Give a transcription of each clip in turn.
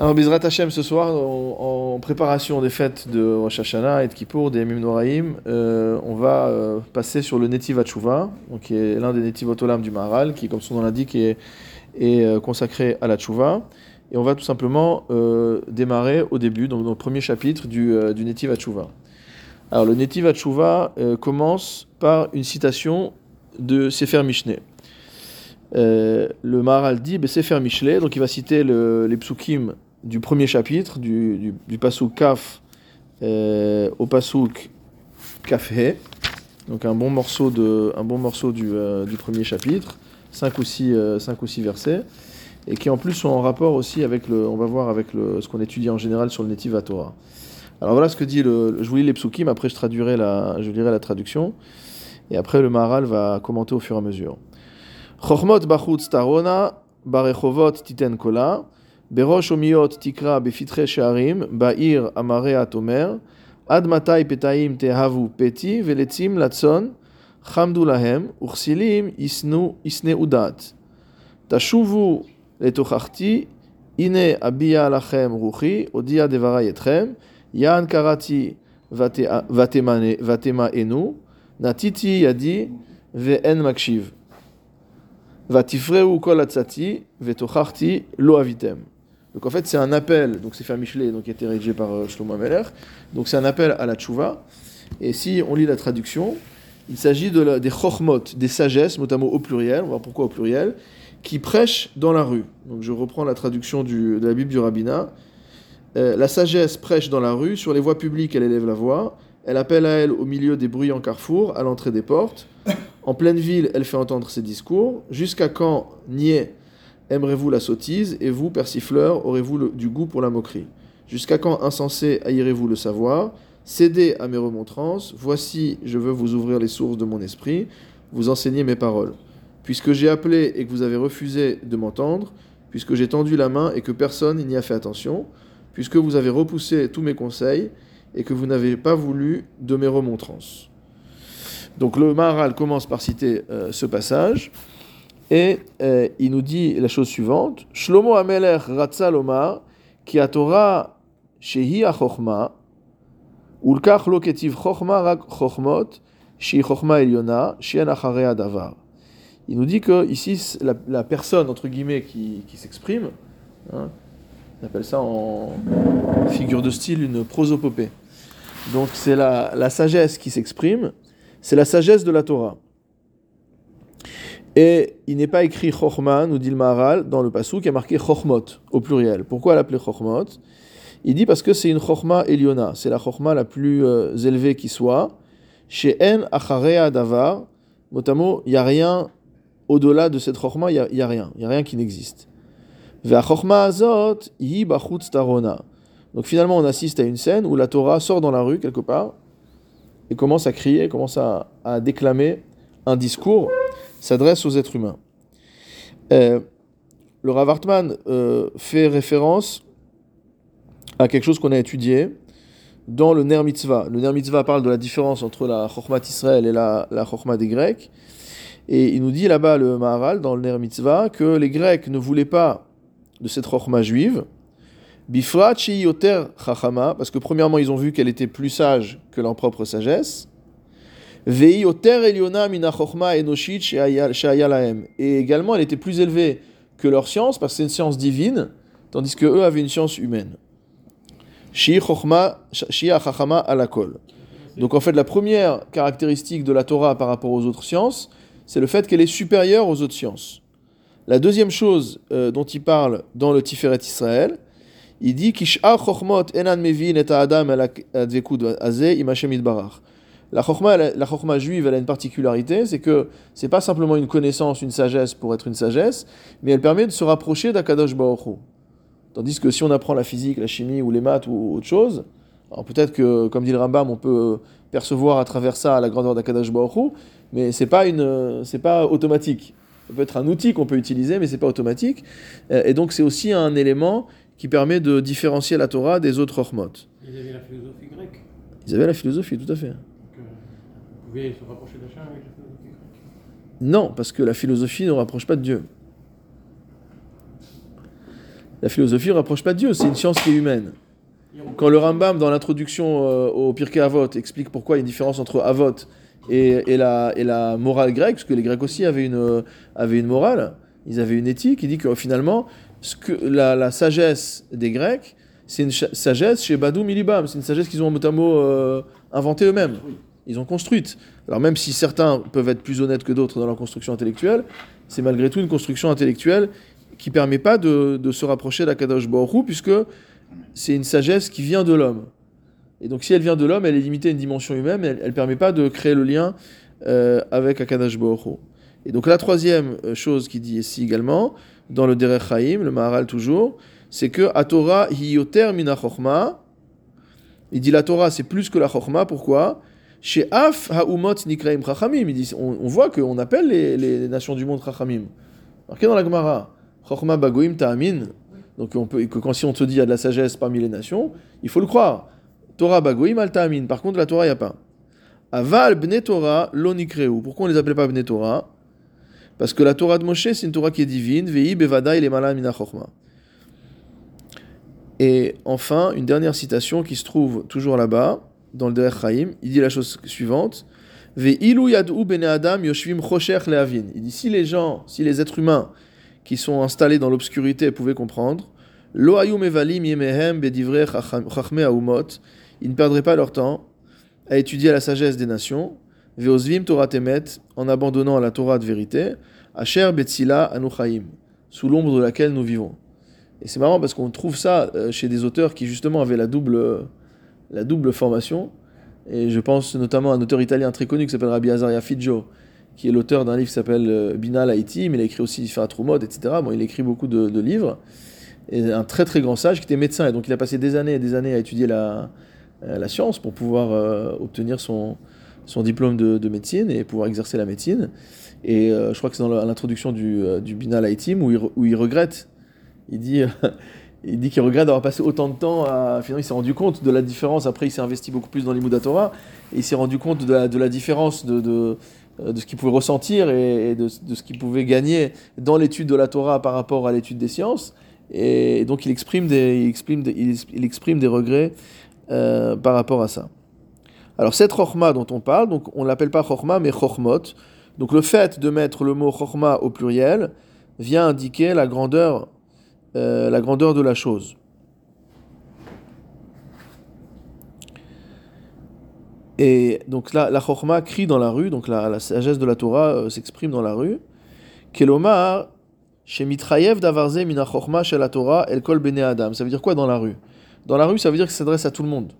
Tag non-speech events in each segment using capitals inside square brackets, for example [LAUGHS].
Alors, Bizrat Hashem, ce soir, en, préparation des fêtes de Rosh Hashanah et de Kippour, des Mim Noraim, euh, on va euh, passer sur le Netiv Hatshuva, qui est l'un des Netiv Otolam du Maharal, qui, comme son nom l'indique, est, euh, consacré à la Tshuva. Et on va tout simplement démarrer au début, donc dans le premier chapitre du, du Netiv Hatshuva. Alors, le Netiv Hatshuva commence par une citation de Sefer Mishneh. Le Maharal dit ben, Sefer Mishleh, donc il va citer le- les psukim du premier chapitre, du, du, du Kaf euh, au pasouk Kafé. Donc un bon morceau, de, un bon morceau du, euh, du premier chapitre, 5 ou 6 euh, six versets, et qui en plus sont en rapport aussi avec le, on va voir avec le, ce qu'on étudie en général sur le Netiv Torah. Alors voilà ce que dit le, je vous lis les psukim, après je traduirai la, je lirai la traduction, et après le Maharal va commenter au fur et à mesure. Bachutz tarona, titen בראש אומיות תקרא בפתחי שערים, בעיר אמריה תאמר, עד מתי פתאים תאהבו פתי, ולצים לצאן חמדו להם, וכסילים ישנאו ישנאו דעת. תשובו לתוכחתי, הנה אביע לכם רוחי, הודיע דברי אתכם, יען קראתי ות- ותמנה- ותמאנו, נטיתי ידי ואין מקשיב. Vatifreu kol atzati, vetochachti lo avitem. donc en fait, c'est un appel, donc c'est fait Michelet, donc qui a été rédigé par euh, Shlomo Ameler. Donc c'est un appel à la tchouva. Et si on lit la traduction, il s'agit de la- des chochmot, des sagesses, notamment au pluriel, on va voir pourquoi au pluriel, qui prêchent dans la rue. Donc je reprends la traduction du- de la Bible du rabbinat. Euh, la sagesse prêche dans la rue, sur les voies publiques, elle élève la voix. Elle appelle à elle au milieu des bruyants carrefours, à l'entrée des portes. En pleine ville, elle fait entendre ses discours. Jusqu'à quand, niais, aimerez-vous la sottise, et vous, persifleurs, aurez-vous du goût pour la moquerie Jusqu'à quand, insensé, haïrez-vous le savoir? Cédez à mes remontrances, voici, je veux vous ouvrir les sources de mon esprit, vous enseigner mes paroles. Puisque j'ai appelé et que vous avez refusé de m'entendre, puisque j'ai tendu la main et que personne n'y a fait attention, puisque vous avez repoussé tous mes conseils et que vous n'avez pas voulu de mes remontrances. Donc le Maharal commence par citer euh, ce passage et euh, il nous dit la chose suivante Shlomo Amelech Ratza Lomar ki Torah shehi chokhma ulkach lo ketiv chokhma rak chokhmot shi chokhma eliona shien acharea davar. Il nous dit que ici la, la personne entre guillemets qui, qui s'exprime, hein, on appelle ça en figure de style une prosopopée. Donc c'est la, la sagesse qui s'exprime c'est la sagesse de la Torah. Et il n'est pas écrit Chochma, nous dit le Maharal, dans le Passou, qui a marqué Chochmot, au pluriel. Pourquoi l'appeler Chochmot Il dit parce que c'est une Chochma Eliona, c'est la Chochma la plus euh, élevée qui soit. Chez En Acharea Davar, motamo, il n'y a rien au-delà de cette Chochma, il n'y a, rien, il n'y a rien qui n'existe. Azot, Tarona. Donc finalement, on assiste à une scène où la Torah sort dans la rue, quelque part, et commence à crier, commence à, à déclamer un discours, s'adresse aux êtres humains. Euh, le Rav Hartman euh, fait référence à quelque chose qu'on a étudié dans le Ner Mitzvah. Le Ner Mitzvah parle de la différence entre la Chokhmat Israël et la, la des Grecs. Et il nous dit là-bas, le Maharal, dans le Ner Mitzvah, que les Grecs ne voulaient pas de cette Chokhma juive, Bifrat yoter chachama, parce que premièrement, ils ont vu qu'elle était plus sage que leur propre sagesse. Et également, elle était plus élevée que leur science, parce que c'est une science divine, tandis que eux avaient une science humaine. Donc en fait, la première caractéristique de la Torah par rapport aux autres sciences, c'est le fait qu'elle est supérieure aux autres sciences. La deuxième chose euh, dont il parle dans le Tiferet Israël, il dit chokhmot enan mevin et adam advekud azeh im Hashem yitbarach. La chokhma, elle a- la juive, elle a une particularité, c'est que c'est pas simplement une connaissance, une sagesse pour être une sagesse, mais elle permet de se rapprocher d'Akadosh Baruch. Tandis que si on apprend la physique, la chimie ou les maths ou autre chose, alors peut-être que, comme dit le Rambam, on peut percevoir à travers ça la grandeur d'Akadosh Baruch mais c'est pas une, c'est pas automatique. Ça peut être un outil qu'on peut utiliser, mais c'est pas automatique. Euh, Et donc c'est aussi un élément qui permet de différencier la Torah des autres Chokhmot. Ils avaient la philosophie grecque. Ils avaient la philosophie, tout à fait. Pouvez se rapprocher d'Hachem avec la philosophie. Non, parce que la philosophie ne rapproche pas de Dieu. La philosophie ne rapproche pas Dieu, c'est une science qui est humaine. Quand le Rambam, dans l'introduction euh, au Pirkei Avot, explique pourquoi il y a une différence entre Avot et, et la, et la morale grecque, parce que les Grecs aussi avaient une, euh, avaient une morale, ils avaient une éthique, il dit que finalement, ce que, la, la sagesse des Grecs, c'est une sagesse chez Badou Milibam, c'est une sagesse qu'ils ont mot à mot euh, inventée eux-mêmes. Ils ont construite. Alors même si certains peuvent être plus honnêtes que d'autres dans leur construction intellectuelle, c'est malgré tout une construction intellectuelle qui permet pas de, se rapprocher d'Akadosh Baruch puisque c'est une sagesse qui vient de l'homme. Et donc si elle vient de l'homme, elle est limitée à une dimension humaine, elle ne permet pas de créer le lien euh, avec Akadosh Baruch. Et donc la troisième euh, chose qu'il dit ici également, dans le Derech Chaim, le Maharal toujours, c'est que à Torah hiyoter mina chokma. Il dit la Torah c'est plus que la chokma. Pourquoi? Chez Af haumot nikraim chachamim. On, voit qu'on appelle les, nations du monde chachamim. Marqué dans la Gemara. Chokma bagoim ta'amin. Donc quand si on te dit il y a de la sagesse parmi les nations, il faut le croire. Torah bagoim al ta'amin. Par contre la Torah il y a pas. Aval bne Torah lo nikreu. Pourquoi on les appelait pas bne Torah? Parce que la Torah de Moshe c'est une Torah qui est divine. Vei bevada il. Et enfin, une dernière citation qui se trouve toujours là-bas, dans le Derech Chaim, il dit la chose suivante adam yoshvim. Il dit si les gens, si les êtres humains qui sont installés dans l'obscurité pouvaient comprendre, mevalim yemehem ils ne perdraient pas leur temps à étudier la sagesse des nations, ve'ozvim Torah en abandonnant la Torah de vérité, asher betzila anuchaim, sous l'ombre de laquelle nous vivons. Et c'est marrant parce qu'on trouve ça euh, chez des auteurs qui justement avaient la double, la double formation. Et je pense notamment à un auteur italien très connu qui s'appelle Rabbi Azaria Figgio, qui est l'auteur d'un livre qui s'appelle euh, Binal Haïti, mais il a écrit aussi Firat Rumod, etc. Bon, il écrit beaucoup de, livres. Et un très très grand sage qui était médecin. Et donc il a passé des années et des années à étudier la, euh, science pour pouvoir euh, obtenir son, son diplôme de, de médecine et pouvoir exercer la médecine. Et je crois que c'est dans l'introduction du, Binal Haïti où où il regrette il dit, il dit qu'il regrette d'avoir passé autant de temps à. Finalement, il s'est rendu compte de la différence. Après, il s'est investi beaucoup plus dans l'Imouda Torah. Et il s'est rendu compte de la, différence euh, de ce qu'il pouvait ressentir et, de, ce qu'il pouvait gagner dans l'étude de la Torah par rapport à l'étude des sciences. Et donc, il exprime des, il exprime il, exprime des regrets euh, par rapport à ça. Alors, cette Chochma dont on parle, donc on l'appelle pas Chochma, mais Chochmot. Donc, le fait de mettre le mot Chochma au pluriel vient indiquer la grandeur euh, la grandeur de la chose. Et donc là, la chorma crie dans la rue, donc la, la sagesse de la Torah euh, s'exprime dans la rue. Kelomar, chez mina chorma chez la Torah, el kol bene adam. Ça veut dire quoi dans la rue? Dans la rue, ça veut dire que ça s'adresse à tout le monde.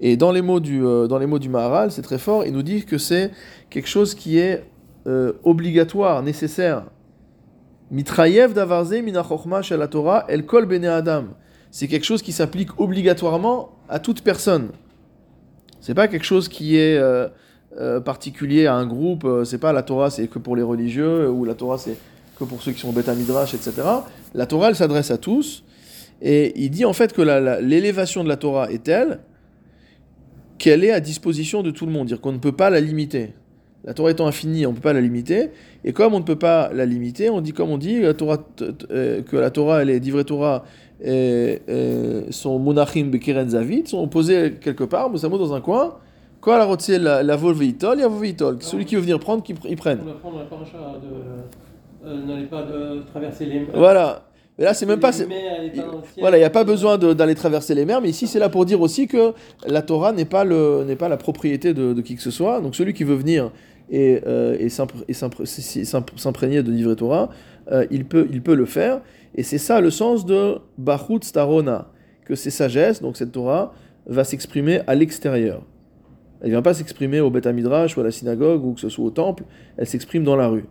Et dans les mots du, euh, dans les mots du Maharal, c'est très fort, il nous dit que c'est quelque chose qui est obligatoire, nécessaire. Mitrayev d'avarze mina chorma chez la Torah, el kol bene adam. C'est quelque chose qui s'applique obligatoirement à toute personne. C'est pas quelque chose qui est euh, euh, particulier à un groupe. euh, c'est pas la Torah, c'est que pour les religieux, ou la Torah, c'est que pour ceux qui sont bêta midrash, etc. La Torah, elle s'adresse à tous. Et il dit en fait que l'élévation de la Torah est telle qu'elle est à disposition de tout le monde, dire qu'on ne peut pas la limiter. La Torah étant infinie, on ne peut pas la limiter. Et comme on ne peut pas la limiter, on dit comme on dit la Torah, euh, que la Torah, elle est divrei Torah, et, et sont monachim bekeren zavit, sont posés quelque part, mot dans un coin. Quand la rotse la, la vol veitol, il y a veitol. Celui qui veut venir prendre, qu'il pr- il prenne. On apprend dans la paracha de. euh, N'allez pas de traverser les mers. Voilà. Mais là, c'est même pas. Les mers. Voilà, il n'y a pas besoin d'aller traverser les mers, mais ici c'est là pour dire aussi que la Torah n'est pas, le, pas la propriété de, de qui que ce soit. Donc celui qui veut venir et, euh, et s'imprégner de livrer Torah, euh, il, peut, il peut le faire. Et c'est ça le sens de Bachut Starona, que ces sagesses, donc cette Torah, va s'exprimer à l'extérieur. Elle ne vient pas s'exprimer au Beth Midrash ou à la synagogue ou que ce soit au temple, elle s'exprime dans la rue.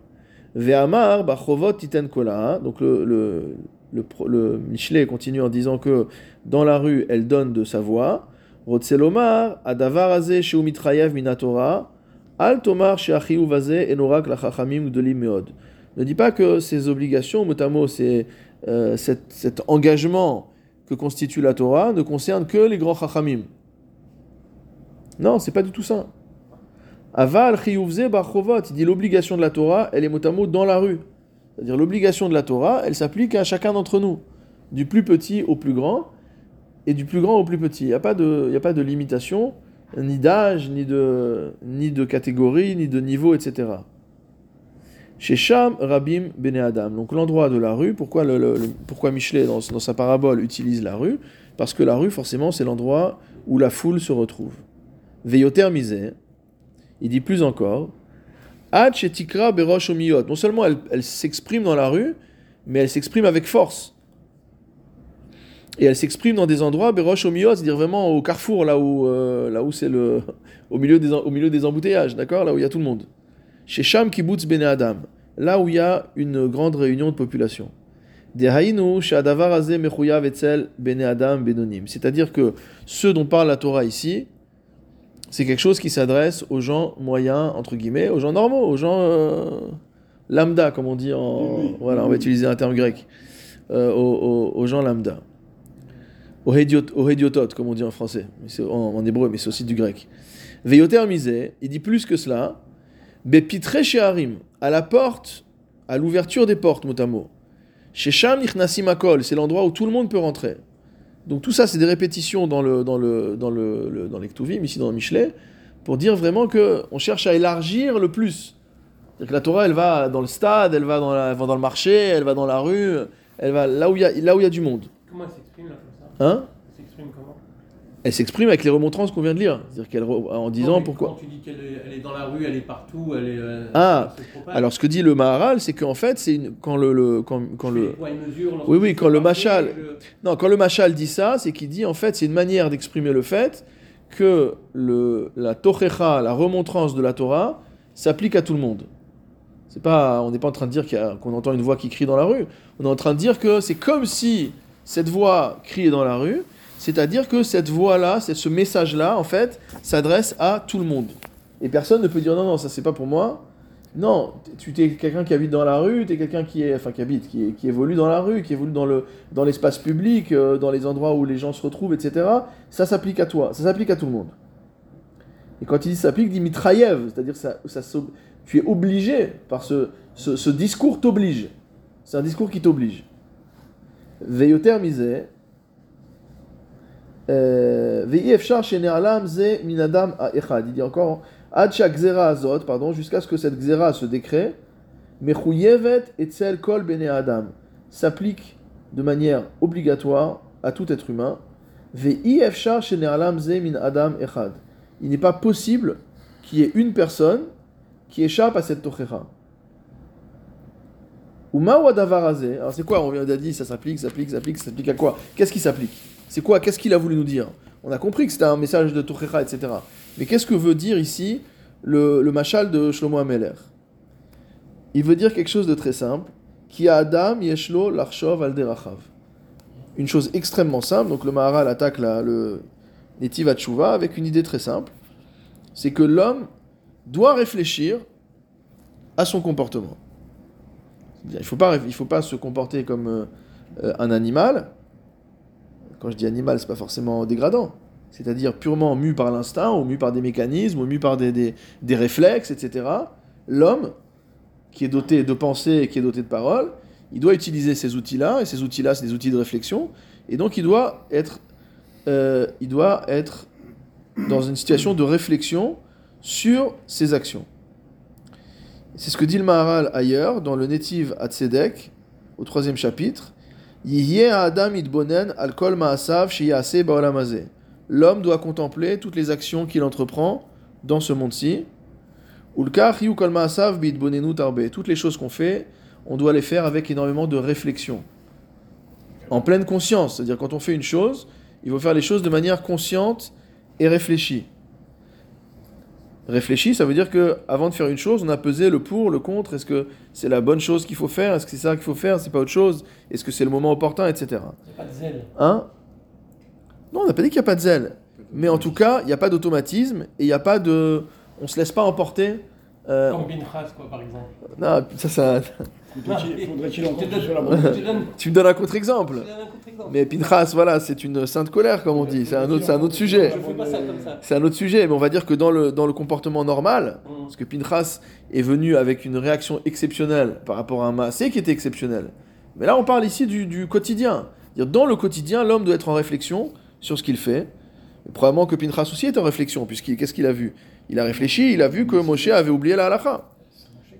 Ve'amar bachovot titen kola, donc le, le, le, le Michelet continue en disant que dans la rue, elle donne de sa voix. Rotselomar, adavar azeh sheu mitrayev minatora, al tomar gdolim meod. Ne dis pas que ces obligations, mot, c'est, euh, cet, engagement que constitue la Torah ne concerne que les grands chachamim. Non, c'est pas du tout ça. Aval chiyuvze barchovot, il dit l'obligation de la Torah, elle est mot à mot dans la rue. C'est-à-dire l'obligation de la Torah, elle s'applique à chacun d'entre nous. du plus petit au plus grand, et du plus grand au plus petit. Il n'y a, a pas de limitation, ni d'âge, ni de, ni de catégorie, ni de niveau, etc. Chez Sham, Rabim, Bene Adam. Donc l'endroit de la rue, pourquoi, le, pourquoi Michelet, dans, sa parabole, utilise la rue? Parce que la rue, forcément, c'est l'endroit où la foule se retrouve. Veyoter misé, il dit plus encore, Ad shetikra berosh omiyot. Non seulement elle s'exprime dans la rue, mais elle s'exprime avec force. Et elle s'exprime dans des endroits, berosh omiyot, c'est-à-dire vraiment au carrefour, là où, euh, là où c'est le, [LAUGHS] au milieu des, au milieu des embouteillages, d'accord Là où il y a tout le monde. Chez Sham Kibbutz Bene Adam, là où il y a une grande réunion de population. C'est-à-dire que ce dont parle la Torah ici, c'est quelque chose qui s'adresse aux gens moyens, entre guillemets, aux gens normaux, aux gens euh, lambda, comme on dit en. Voilà, on va utiliser un terme grec. Euh, aux, aux- aux gens lambda. Hédiototes, comme on dit en français, en, hébreu, mais c'est aussi du grec. Veyoter misé, il dit plus que cela. Bepitre sheharim, à la porte, à l'ouverture des portes, mot à mot. Chez Sham nichnasim akol, c'est l'endroit où tout le monde peut rentrer. Donc tout ça, c'est des répétitions dans le dans le dans le, dans ici dans le Michelet, pour dire vraiment que on cherche à élargir le plus. C'est-à-dire que la Torah, elle va dans le stade, elle va dans, la- dans le marché, elle va dans la rue, elle va là où il y a y a du monde. Comment Hein Elle s'exprime comment Elle s'exprime avec les remontrances qu'on vient de lire, c'est-à-dire qu'elle re- en disant Non, pourquoi. Quand tu dis qu'elle est, elle est dans la rue, elle est partout, elle est. euh, Ah, elle. Alors ce que dit le Maharal, c'est qu'en fait, c'est une- quand le, le- quand, le mesure Oui, oui, quand le machal- je- Non, quand le Machal dit ça, c'est qu'il dit en fait, c'est une manière d'exprimer le fait que le, la Tochecha, la remontrance de la Torah, s'applique à tout le monde. C'est pas, on n'est pas en train de dire qu'on entend une voix qui crie dans la rue. On est en train de dire que c'est comme si cette voix criait dans la rue, c'est-à-dire que cette voix-là, ce message-là, en fait, s'adresse à tout le monde. Et personne ne peut dire non, non, ça c'est pas pour moi. Non, tu es quelqu'un qui habite dans la rue, tu es quelqu'un qui enfin qui habite, qui, évolue dans la rue, qui évolue dans le dans l'espace public, euh, dans les endroits où les gens se retrouvent, etc. Ça s'applique à toi, ça s'applique à tout le monde. Et quand il dit s'applique, il dit mitraïev, c'est-à-dire ça, ça tu es obligé par ce, ce discours t'oblige. C'est un discours qui t'oblige. Euh, Ve'i efshar shene'alam ze minadam ha'echad. Il dit encore pardon, jusqu'à ce que cette gzera, ce décret, mechuyevet etzel kol bene adam, s'applique de manière obligatoire à tout être humain. Il n'est pas possible qu'il y ait une personne qui échappe à cette tochecha. Alors c'est quoi On vient dire ça s'applique, ça s'applique, ça s'applique, ça s'applique à quoi? Qu'est-ce qui s'applique? C'est quoi? Qu'est-ce qu'il a voulu nous dire? On a compris que c'était un message de tochecha, etc. Mais qu'est-ce que veut dire ici le, machal de Shlomo Ameler? Il veut dire quelque chose de très simple. Qui a Adam yeshlo l'archov al derachav. Une chose extrêmement simple. Donc le Maharal attaque la, le Netiv avec une idée très simple. C'est que l'homme doit réfléchir à son comportement. Il ne faut, pas, faut pas se comporter comme euh, euh, un animal. Quand je dis animal, c'est pas forcément dégradant. C'est-à-dire purement mu par l'instinct, ou mu par des mécanismes, ou mu par des, des, des réflexes, etc. L'homme, qui est doté de pensée et qui est doté de parole, il doit utiliser ces outils-là, et ces outils-là, c'est des outils de réflexion, et donc il doit être, euh, il doit être dans une situation de réflexion sur ses actions. C'est ce que dit le Maharal ailleurs, dans le Netiv Hatzedek, au troisième chapitre. L'homme doit contempler toutes les actions qu'il entreprend dans ce monde-ci. Toutes les choses qu'on fait, on doit les faire avec énormément de réflexion. En pleine conscience. C'est-à-dire, quand on fait une chose, il faut faire les choses de manière consciente et réfléchie. Réfléchi, ça veut dire que avant de faire une chose, on a pesé le pour, le contre. Est-ce que c'est la bonne chose qu'il faut faire? Est-ce que c'est ça qu'il faut faire? C'est pas autre chose? Est-ce que c'est le moment opportun, etc. Il n'y a pas de zèle. Hein? Non, on n'a pas dit qu'il n'y a pas de zèle. Mais en tout cas, il n'y a pas d'automatisme et il n'y a pas de. On se laisse pas emporter. euh, Comme Binchas, quoi, par exemple. Non, ça, ça. Faudrait-il la Tu me donnes un contre-exemple. Mais Pinchas, voilà, c'est une sainte colère, comme on dit. C'est un autre, c'est un autre sujet. C'est un autre sujet, mais on va dire que dans le, dans le comportement normal, Mm. parce que Pinchas est venu avec une réaction exceptionnelle par rapport à un massé qui était exceptionnel. Mais là, on parle ici du, du quotidien. Dire, Dans le quotidien, l'homme doit être en réflexion sur ce qu'il fait. Et probablement que Pinchas aussi est en réflexion, puisqu'il qu'est-ce qu'il a vu? Il a réfléchi, il a vu que Moshe avait oublié la halakha.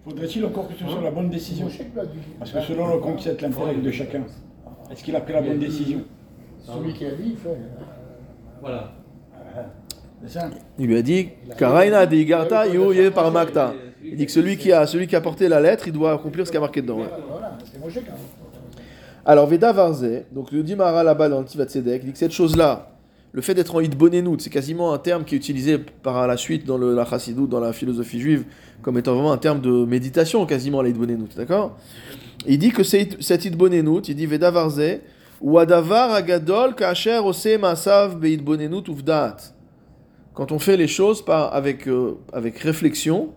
Faudrait-il encore que ce soit la bonne décision Parce que selon le concept l'intellect de chacun, est-ce qu'il a pris la bonne décision Celui qui a dit, il fait. Voilà. C'est ça Il lui a dit Karaina de Igarta Yuye Paramakta. Il dit que celui qui, a, celui qui a porté la lettre, il doit accomplir ce qui a marqué dedans. Voilà, Alors, Veda Varze, donc le dit Mara là-bas dans le Tivat Tzedek, il dit que cette chose-là, le fait d'être en Hitbonenout, c'est quasiment un terme qui est utilisé par la suite dans le, la dans la philosophie juive, comme étant vraiment un terme de méditation, quasiment, la Hitbonenout, d'accord? Il dit que cette Hitbonenout, il dit Veda Varze, ou Adavar Agadol Kacher Ose Masav Beitbonenout Uvdaat. Quand on fait les choses par, avec, euh, avec réflexion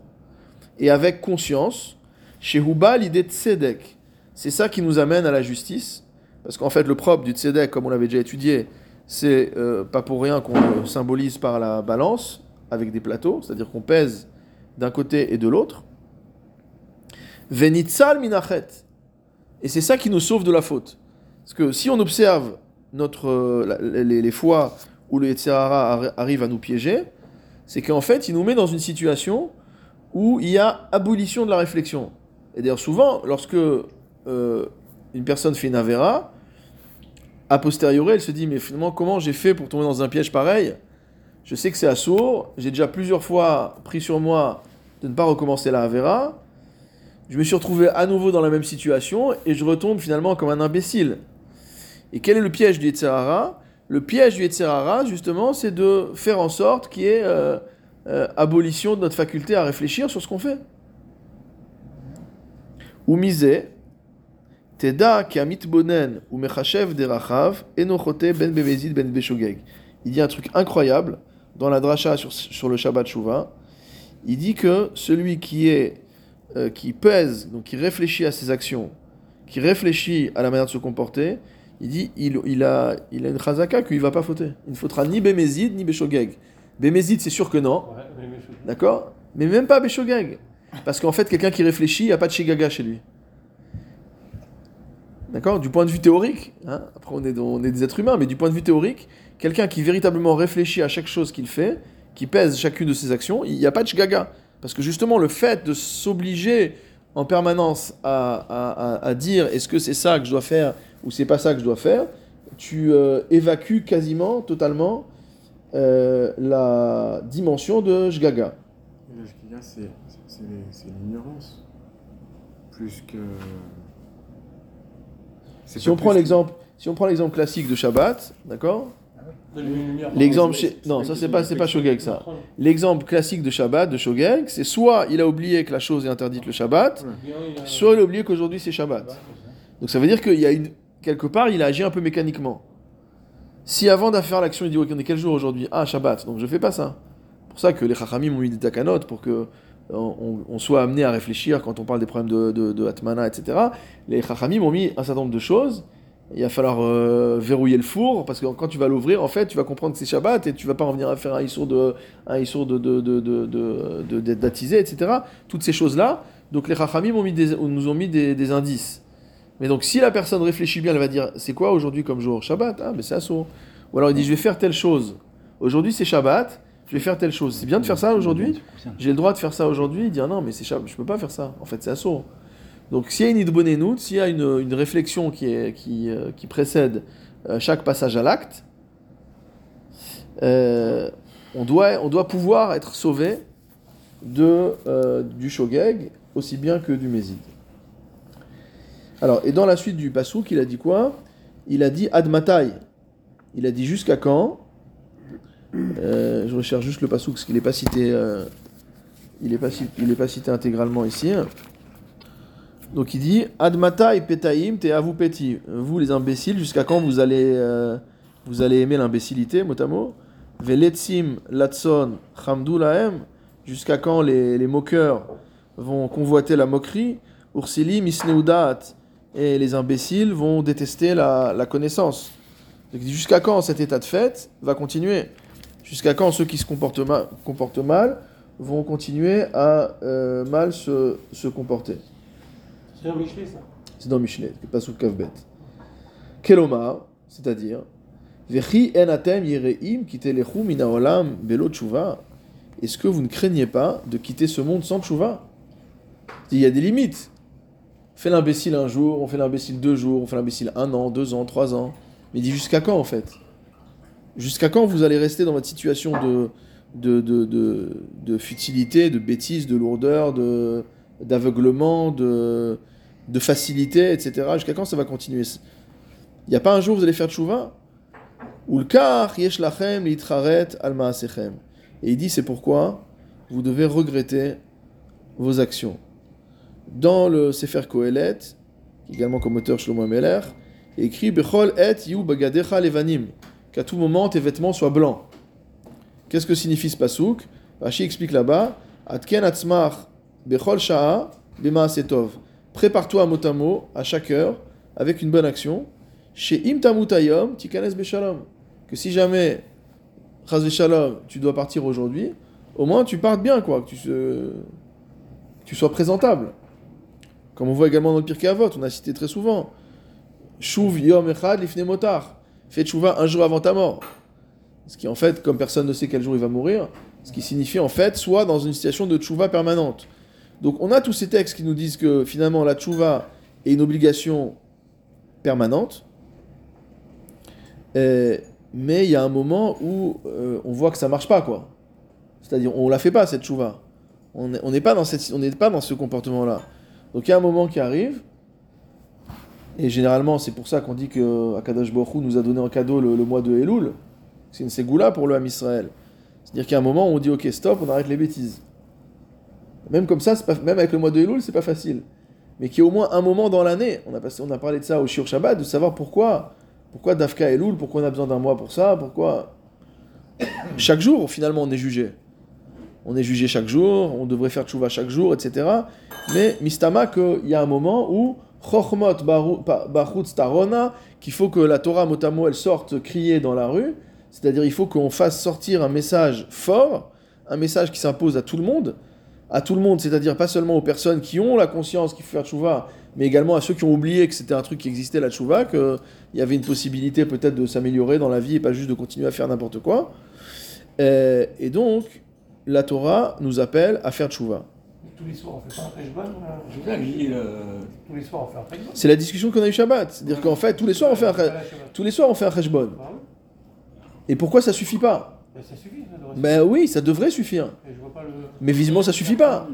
et avec conscience, chez l'idée de Tzedek. C'est ça qui nous amène à la justice. Parce qu'en fait, le propre du tzedek, comme on l'avait déjà étudié, c'est euh, pas pour rien qu'on symbolise par la balance, avec des plateaux, c'est-à-dire qu'on pèse d'un côté et de l'autre. Venitzal minachet. Et c'est ça qui nous sauve de la faute. Parce que si on observe notre, euh, les, fois où le Yetzirara arri- arrive à nous piéger, c'est qu'en fait, il nous met dans une situation où il y a abolition de la réflexion. Et d'ailleurs, souvent, lorsque euh, une personne fait une avéra, a posteriori, elle se dit, mais finalement, comment j'ai fait pour tomber dans un piège pareil? Je sais que c'est assourd, j'ai déjà plusieurs fois pris sur moi de ne pas recommencer la avéra, je me suis retrouvé à nouveau dans la même situation, et je retombe finalement comme un imbécile. Et quel est le piège du Yetzirara Le piège du Yetzirara, justement, c'est de faire en sorte qu'il y ait euh, euh, abolition de notre faculté à réfléchir sur ce qu'on fait. Ou misé, Teda ki amitbonen ou mechachev derachav enochote ben bemezid ben beshogeg. Il dit un truc incroyable dans la dracha sur, sur le Shabbat Shuvah. Il dit que celui qui est euh, qui pèse, donc qui réfléchit à ses actions, qui réfléchit à la manière de se comporter, il dit il, il a il a une chazaka qu'il va pas fauter. Il ne faudra ni bemezid ni beshogeg. Bemezid c'est sûr que non, Ouais, D'accord? Mais même pas Beshogeg. Parce qu'en fait, quelqu'un qui réfléchit, il n'y a pas de Shigaga chez lui. D'accord? Du point de vue théorique, hein, après on est, des êtres humains, mais du point de vue théorique, quelqu'un qui véritablement réfléchit à chaque chose qu'il fait, qui pèse chacune de ses actions, il n'y a pas de Shigaga. Parce que justement, le fait de s'obliger en permanence à, dire est-ce que c'est ça que je dois faire ou c'est pas ça que je dois faire, tu euh, évacues quasiment, totalement, euh, la dimension de Shgaga. Et là, ce qu'il y a, c'est c'est- c'est l'ignorance. Plus que. C'est Si on prend l'exemple, si on prend l'exemple classique de Shabbat, d'accord. L'exemple c'est- chez... c'est non, ça c'est pas c'est pas. Shogeg ça. L'exemple classique de Shabbat de Shogeg, c'est soit il a oublié que la chose est interdite le Shabbat, soit il a oublié qu'aujourd'hui c'est Shabbat. Donc ça veut dire qu'il y a une quelque part il a agi un peu mécaniquement. Si avant de faire l'action il dit ok on est quel jour aujourd'hui? Ah Shabbat, donc je fais pas ça. pour ça que les Chachamim ont mis des takanot pour que on, soit amené à réfléchir quand on parle des problèmes de, Atmana, etc. Les Chachamim ont mis un certain nombre de choses. Il va falloir euh, verrouiller le four parce que quand tu vas l'ouvrir, en fait, tu vas comprendre que c'est Shabbat et tu vas pas revenir à faire un issour de d'attiser, etc. Toutes ces choses là. Donc les Chachamim nous ont mis des, indices. Mais donc si la personne réfléchit bien, elle va dire c'est quoi aujourd'hui comme jour Shabbat? Ah, mais c'est assour. Ou alors il dit je vais faire telle chose. Aujourd'hui c'est Shabbat. Je vais faire telle chose. C'est bien de faire ça aujourd'hui j'ai le droit de faire ça aujourd'hui, dire non, mais c'est je peux pas faire ça. En fait, c'est assaut. Donc, s'il y a une idbonenout, s'il y a une, une réflexion qui, est, qui, euh, qui précède euh, chaque passage à l'acte, euh, on, doit, on doit pouvoir être sauvé de, du shogeg aussi bien que du mésid. Alors, et dans la suite du pasouk, il a dit quoi? Il a dit admatai. Il a dit jusqu'à quand? Euh, Je recherche juste le pasouk parce qu'il n'est pas cité. euh, il n'est pas, il est pas cité intégralement ici. Donc il dit Admatai petaim te avu peti. Vous les imbéciles, jusqu'à quand vous allez, euh, vous allez aimer l'imbécilité, mot à mot? Veletzim latson chamdu lahem. Jusqu'à quand les, moqueurs vont convoiter la moquerie? Ursili misneudat. Et les imbéciles vont détester la, la connaissance. Jusqu'à quand cet état de fait va continuer? Jusqu'à quand ceux qui se comportent, ma- comportent mal vont continuer à euh, mal se, se comporter C'est un Michelet, ça. C'est dans Michelet, pas sous Kavbet. Keloma, C'est-à-dire, Vechi en atem yereim kitelechu min haolam belo tshuva. Est-ce que vous ne craignez pas de quitter ce monde sans tshuva? Il y a des limites. On fait l'imbécile un jour, on fait l'imbécile deux jours, on fait l'imbécile un an, deux ans, trois ans. Mais dit jusqu'à quand en fait? Jusqu'à quand vous allez rester dans votre situation de, de, de, de, de futilité, de bêtise, de lourdeur, de, d'aveuglement, de, de facilité, etc. Jusqu'à quand ça va continuer? Il n'y a pas un jour où vous allez faire tchouva. Et il dit c'est pourquoi vous devez regretter vos actions. Dans le Sefer Kohelet, également comme auteur Shlomo Meller, écrit Bechol et yu bagadecha levanim, qu'à tout moment tes vêtements soient blancs. Qu'est-ce que signifie ce pasouk? Rashi explique là-bas Atken atzmach bechol sha'a bema. Prépare-toi à mot à mot, à chaque heure, avec une bonne action. Chez im tamutayom tikanes beshalom. Que si jamais, chas shalom, tu dois partir aujourd'hui, au moins tu partes bien, quoi, que tu sois présentable. Comme on voit également dans le Pirkei Avot, on a cité très souvent. Shuv yom echad lifne motar. Fais tchouva un jour avant ta mort. Ce qui en fait, comme personne ne sait quel jour il va mourir, ce qui signifie en fait soit dans une situation de tchouva permanente. Donc on a tous ces textes qui nous disent que finalement la tchouva est une obligation permanente, Euh, mais il y a un moment où euh, on voit que ça marche pas quoi. C'est-à-dire on la fait pas cette tchouva. On n'est pas dans cette, on n'est pas dans ce comportement-là. Donc il y a un moment qui arrive. Et généralement, c'est pour ça qu'on dit que Akadosh Baruch Hu nous a donné en cadeau le, mois de Elul. C'est une ségoula pour le Ham Israël. C'est-à-dire a un moment où on dit ok stop, on arrête les bêtises. Même comme ça, même avec le mois de Elul, c'est pas facile. Mais qu'il y ait au moins un moment dans l'année, on a, parlé de ça au Shir Shabbat, de savoir pourquoi, pourquoi Dafka Elul, pourquoi on a besoin d'un mois pour ça, pourquoi. [COUGHS] Chaque jour, finalement, on est jugé. On est jugé chaque jour, on devrait faire tchouva chaque jour, etc. Mais mistama qu'il y a un moment où Chochmot Bachutz Tarona, qu'il faut que la Torah motamo elle sorte crier dans la rue, c'est-à-dire il faut qu'on fasse sortir un message fort, un message qui s'impose à tout le monde, à tout le monde, c'est-à-dire pas seulement aux personnes qui ont la conscience qu'il faut faire tchouva, mais également à ceux qui ont oublié que c'était un truc qui existait la tchouva, qu'il y avait une possibilité peut-être de s'améliorer dans la vie et pas juste de continuer à faire n'importe quoi. Euh, et donc, la Torah nous appelle à faire tchouva. Tous les soirs, on fait pas un C'est pour ça que je dis, Tous les soirs, on fait un Kheshbon. C'est la discussion qu'on a eu Shabbat. C'est-à-dire qu'en fait, tous les soirs, on fait un, tous les soirs, on fait un oui. Et pourquoi ça suffit pas? Mais ça suffit, ça devrait Ben oui, ça devrait suffire. suffire. Et je vois pas le. Mais visiblement, ça suffit pas.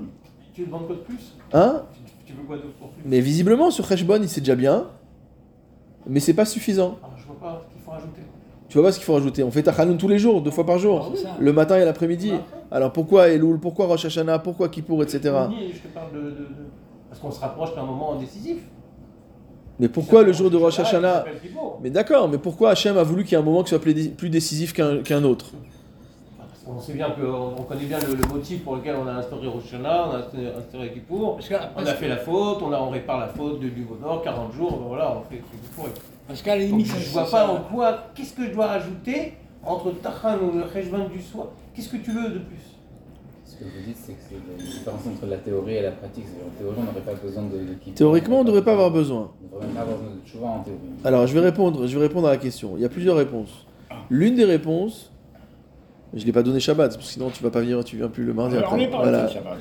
Tu demandes quoi de plus? Hein? Tu- veux quoi de pour plus? Mais visiblement, sur cheshbon, il c'est déjà bien. Mais c'est pas suffisant. Alors, je vois pas ce qu'il faut rajouter. Tu vois pas ce qu'il faut rajouter On fait Tachanoun tous les jours, deux fois par jour. Le matin et l'après-midi. Alors pourquoi Elul Pourquoi Rosh Hashanah Pourquoi Kippour, etc. Ni, Je te parle de. de- de- Parce qu'on se rapproche d'un moment décisif. Mais pourquoi le jour de Rosh Ah, Hashanah. Mais d'accord, mais pourquoi Hachem a voulu qu'il y ait un moment qui soit plus décisif qu'un autre? Parce qu'on sait bien que, on connaît bien le, le motif pour lequel on a instauré Rosh Hashanah, on a instauré- Kippour. On a fait la faute, on, a, on répare la faute de, du Vaudor, 40 jours, ben voilà, on fait Kippour. parce qu'à la Donc, limite, je ça- vois ça- pas en quoi, qu'est-ce que je dois rajouter entre Tachan ou le Kheshvan du soir Qu'est-ce que tu veux de plus? Ce que vous dites, c'est que c'est une différence entre la théorie et la pratique. En théorie, on n'aurait pas besoin de. Théoriquement, on ne devrait pas avoir besoin. On ne devrait même pas avoir besoin de tchouva en théorie. Alors, je vais répondre, je vais répondre à la question. Il y a plusieurs réponses. L'une des réponses, je l'ai pas donné Shabbat, parce que sinon tu vas pas venir, tu viens plus le mardi Alors, on après. est pas Voilà. Shabbat.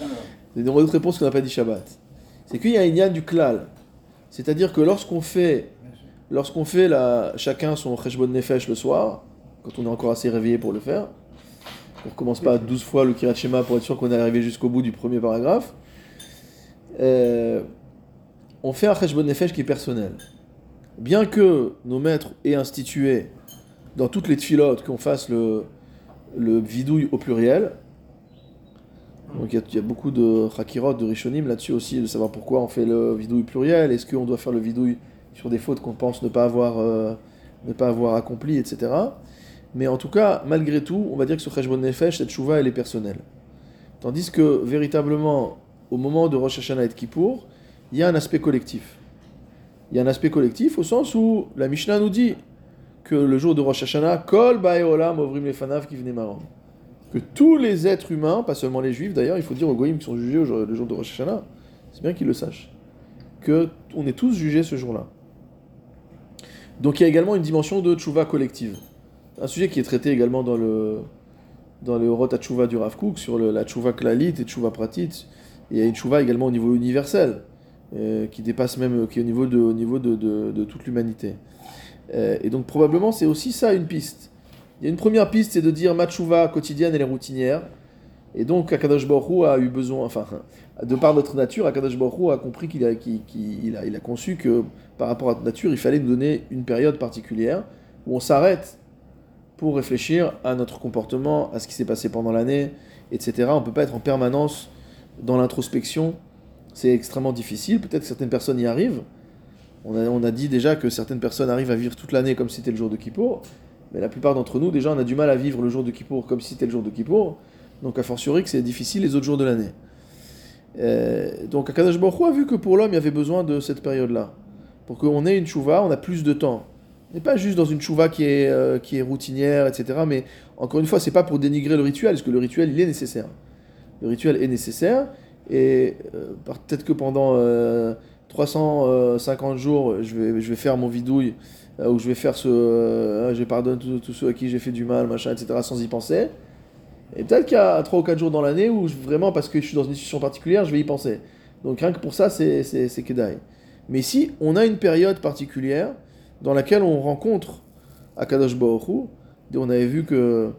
Il y a une autre réponse qu'on n'a pas dit Shabbat. C'est qu'il y a une yann du klal. C'est-à-dire que lorsqu'on fait, lorsqu'on fait la, chacun son cheshbon nefesh le soir, quand on est encore assez réveillé pour le faire, on recommence pas 12 fois le kirat Shema pour être sûr qu'on est arrivé jusqu'au bout du premier paragraphe, euh, on fait un cheshbon qui est personnel. Bien que nos maîtres aient institué dans toutes les tfilotes qu'on fasse le, le vidouille au pluriel, donc il y a- beaucoup de hakirot, de rishonim là-dessus aussi, de savoir pourquoi on fait le vidouille pluriel, est-ce qu'on doit faire le vidouille sur des fautes qu'on pense ne pas avoir, euh, ne pas avoir accomplies, etc. Mais en tout cas, malgré tout, on va dire que ce Cheshbon Nefesh, cette chouva, elle est personnelle. Tandis que, véritablement, au moment de Rosh Hashanah et de Kippour, il y a un aspect collectif. Il y a un aspect collectif au sens où la Mishnah nous dit que le jour de Rosh Hashanah, Kol Baeolam Ovrim Lefanav Kivne Maram que tous les êtres humains, pas seulement les juifs d'ailleurs, il faut dire aux goïms qui sont jugés le jour de Rosh Hashanah, c'est bien qu'ils le sachent, que on est tous jugés ce jour-là. Donc il y a également une dimension de tchouva collective. Un sujet qui est traité également dans le dans le Tchouva du Rav sur la tchouva klalit et tchouva pratit. Il y a une tchouva également au niveau universel, euh, qui dépasse même, qui est au niveau de, au niveau de, de- toute l'humanité. Euh, et donc probablement c'est aussi ça une piste. Il y a une première piste, c'est de dire ma tchouva quotidienne elle est routinière. Et donc Akadosh Baruch a eu besoin, enfin, de par notre nature, Akadosh Baruch a compris qu'il a, qu'il a, il a conçu que par rapport à notre nature, il fallait nous donner une période particulière où on s'arrête pour réfléchir à notre comportement, à ce qui s'est passé pendant l'année, etc. On ne peut pas être en permanence dans l'introspection. C'est extrêmement difficile. Peut-être que certaines personnes y arrivent. On a, on a dit déjà que certaines personnes arrivent à vivre toute l'année comme si c'était le jour de Kippour. Mais la plupart d'entre nous, déjà, on a du mal à vivre le jour de Kippour comme si c'était le jour de Kippour. Donc, a fortiori, que c'est difficile les autres jours de l'année. Euh, donc, Akadosh Baruch a vu que pour l'homme, il y avait besoin de cette période-là. Pour qu'on ait une chouva, on a plus de temps. N'est pas juste dans une chouva qui est, euh, qui est routinière, etc. Mais encore une fois, c'est pas pour dénigrer le rituel, parce que le rituel, il est nécessaire. Le rituel est nécessaire, et euh, peut-être que pendant euh, 350 jours, je vais, je vais faire mon vidouille, euh, ou je vais faire ce. je pardonne tous ceux à qui j'ai fait du mal, machin, etc., sans y penser. Et peut-être qu'il y a 3 ou 4 jours dans l'année où vraiment, parce que je suis dans une situation particulière, je vais y penser. Donc rien que pour ça, c'est Kedai. Mais ici, on a une période particulière dans laquelle on rencontre Akadosh Baruch on avait vu que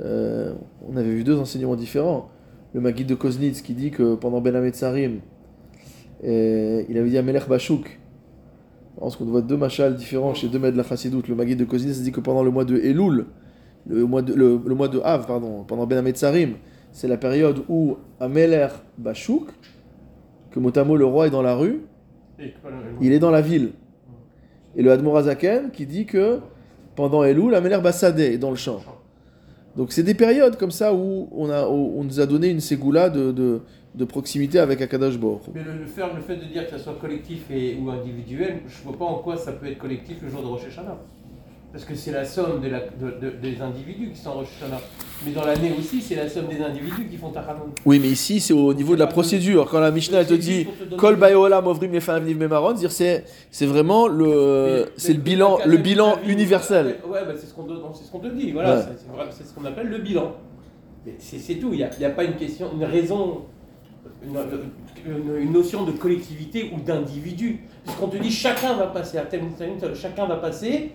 euh, on avait vu deux enseignements différents. Le Maguide de Koznitz qui dit que pendant Ben Hametzarim, euh, il avait dit à Melech Bachouk. Parce qu'on voit deux machals différents chez deux maîtres de la Chassidoute. Le Maguide de Koznitz dit que pendant le mois de Elul, le mois de, le, le mois de Av, pardon, pendant Ben Hametzarim, c'est la période où Ameler Bachouk, que motamo le roi est dans la rue, il est dans la ville. Et le Admorazaken qui dit que pendant Elul, Ameler Bassadeh est dans le champ. Donc c'est des périodes comme ça où on, a, on nous a donné une ségoula de, de, proximité avec Akadosh Baruch Hu. Mais le, le faire, le fait de dire que ça soit collectif et, ou individuel, je vois pas en quoi ça peut être collectif le jour de Rosh Hashanah. Parce que c'est la somme de la- de- de- des individus qui Rosh Hashanah. Mais dans l'année aussi, c'est la somme des individus qui font Tachanun. Oui, mais ici c'est au niveau de la procédure. Quand la Mishnah elle te dit Kol Bayolam Ovrim Lefanim Niv Memaron, c'est c'est vraiment le c'est le bilan le bilan universel. Ouais, bah, c'est ce qu'on c'est ce qu'on te dit. Voilà, Ouais. c'est- ce qu'on appelle le bilan. C'est tout. Il n'y a, il y a pas une question, une raison, une, notion de collectivité ou d'individu. Puisqu'on te dit chacun va passer à tel- chacun va passer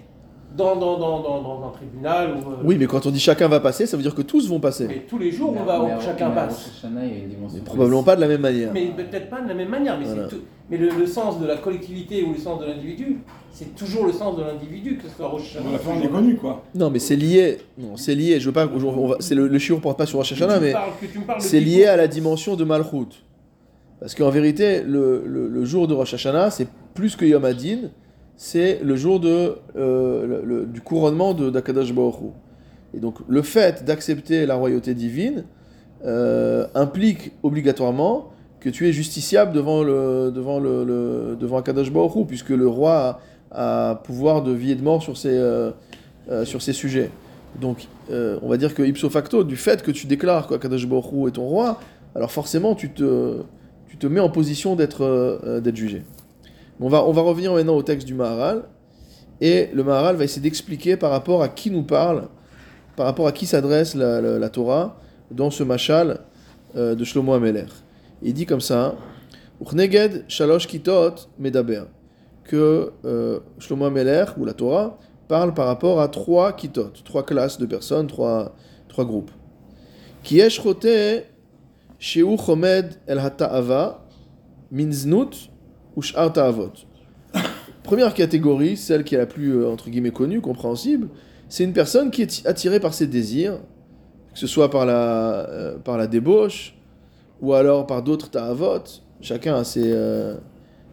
dans, dans, dans, dans, dans un tribunal ou. euh, Oui, mais quand on dit chacun va passer, ça veut dire que tous vont passer. Mais tous les jours, on va, chacun passe. Mais probablement pas de la même manière. Mais peut-être pas de la même manière, mais, c'est Voilà. tout- mais le, le sens de la collectivité ou le sens de l'individu, c'est toujours le sens de l'individu, que ce soit Rosh Hashanah. la fin, on est connu, quoi. Non, mais c'est lié. Non, c'est lié. Je veux pas. C'est le, le chiot porte pas sur Rosh Hashanah, mais c'est lié à la dimension de Malchut. Parce qu'en vérité, le, le- le jour de Rosh Hashanah, c'est plus que Yom Hadin, c'est le jour euh, du couronnement Baruch Hu. Et donc, le fait d'accepter la royauté divine euh, implique obligatoirement que tu es justiciable devant, le, devant, le, devant Akadosh Baruch Hu, puisque le roi a, pouvoir de vie et de mort sur ces, euh, sur ces sujets. Donc, on va dire que ipso facto, du fait que tu déclares qu'Akadosh Baruch Hu est ton roi, alors forcément, tu te, tu te mets en position d'être jugé. On va, on va revenir maintenant au texte du Maharal, et le Maharal va essayer d'expliquer par rapport à qui nous parle, par rapport à qui s'adresse la, la- Torah dans ce machal euh, de Shlomo Ameler. Il dit comme ça, Uchneged shalosh kitot medaber, que euh, Shlomo Ameler, ou la Torah, parle par rapport à trois kitot, trois classes de personnes, trois, trois groupes. Qui est sheu chomed el hata'ava min znut ou. Première catégorie, celle qui est la plus euh, entre guillemets connue, compréhensible, c'est une personne qui est attirée par ses désirs, que ce soit par la, euh, par la débauche ou alors par d'autres ta'avot. Chacun a ses, euh,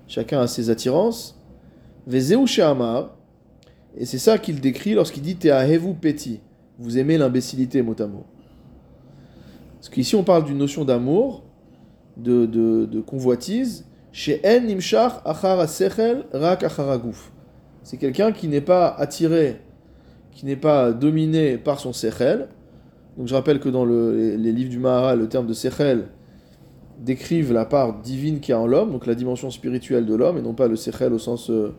chacun a ses attirances. Vezeu et c'est ça qu'il décrit lorsqu'il dit Te'ahevu peti. Vous aimez l'imbécilité, mot à mot. Parce qu'ici, on parle d'une notion d'amour, de, de, de convoitise. C'est quelqu'un qui n'est pas attiré, qui n'est pas dominé par son Sechel. Donc je rappelle que dans le- les, livres du Maharal, le terme de Sechel décrivent la part divine qu'il y a en l'homme, donc la dimension spirituelle de l'homme, et non pas le Sechel au sens euh,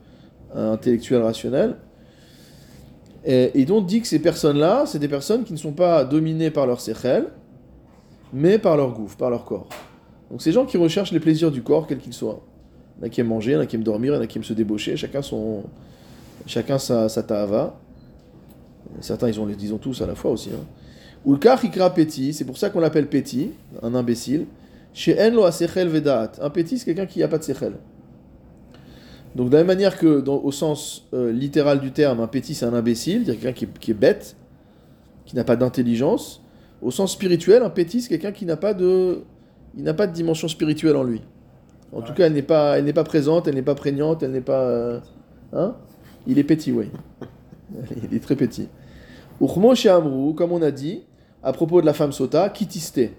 intellectuel rationnel. Et, et donc dit que ces personnes-là, c'est des personnes qui ne sont pas dominées par leur sechel, mais par leur gouffre, par leur corps. Donc ces gens qui recherchent les plaisirs du corps, quels qu'ils soient. Il y en a qui aiment manger, il y en a qui aiment dormir, il y en a qui aiment se débaucher, chacun, sa, ta'ava. Certains, ils ont, les- ils ont tous à la fois aussi. Hein. C'est pour ça qu'on l'appelle petit, un imbécile. Chez en lo asechel vedaat. Un petit, c'est quelqu'un qui n'a pas de sechel. Donc, de la même manière que, au sens euh, littéral du terme, un petit, c'est un imbécile, c'est-à-dire quelqu'un qui, est- bête, qui n'a pas d'intelligence. Au sens spirituel, un petit, c'est quelqu'un qui n'a pas de, il n'a pas de dimension spirituelle en lui. En tout cas, elle n'est pas, elle n'est pas présente, elle n'est pas prégnante, elle n'est pas, euh, hein? Il est petit, oui. [LAUGHS] Il est très petit. Uchmo chez Amrou, comme on a dit, à propos de la femme sota, kitiste.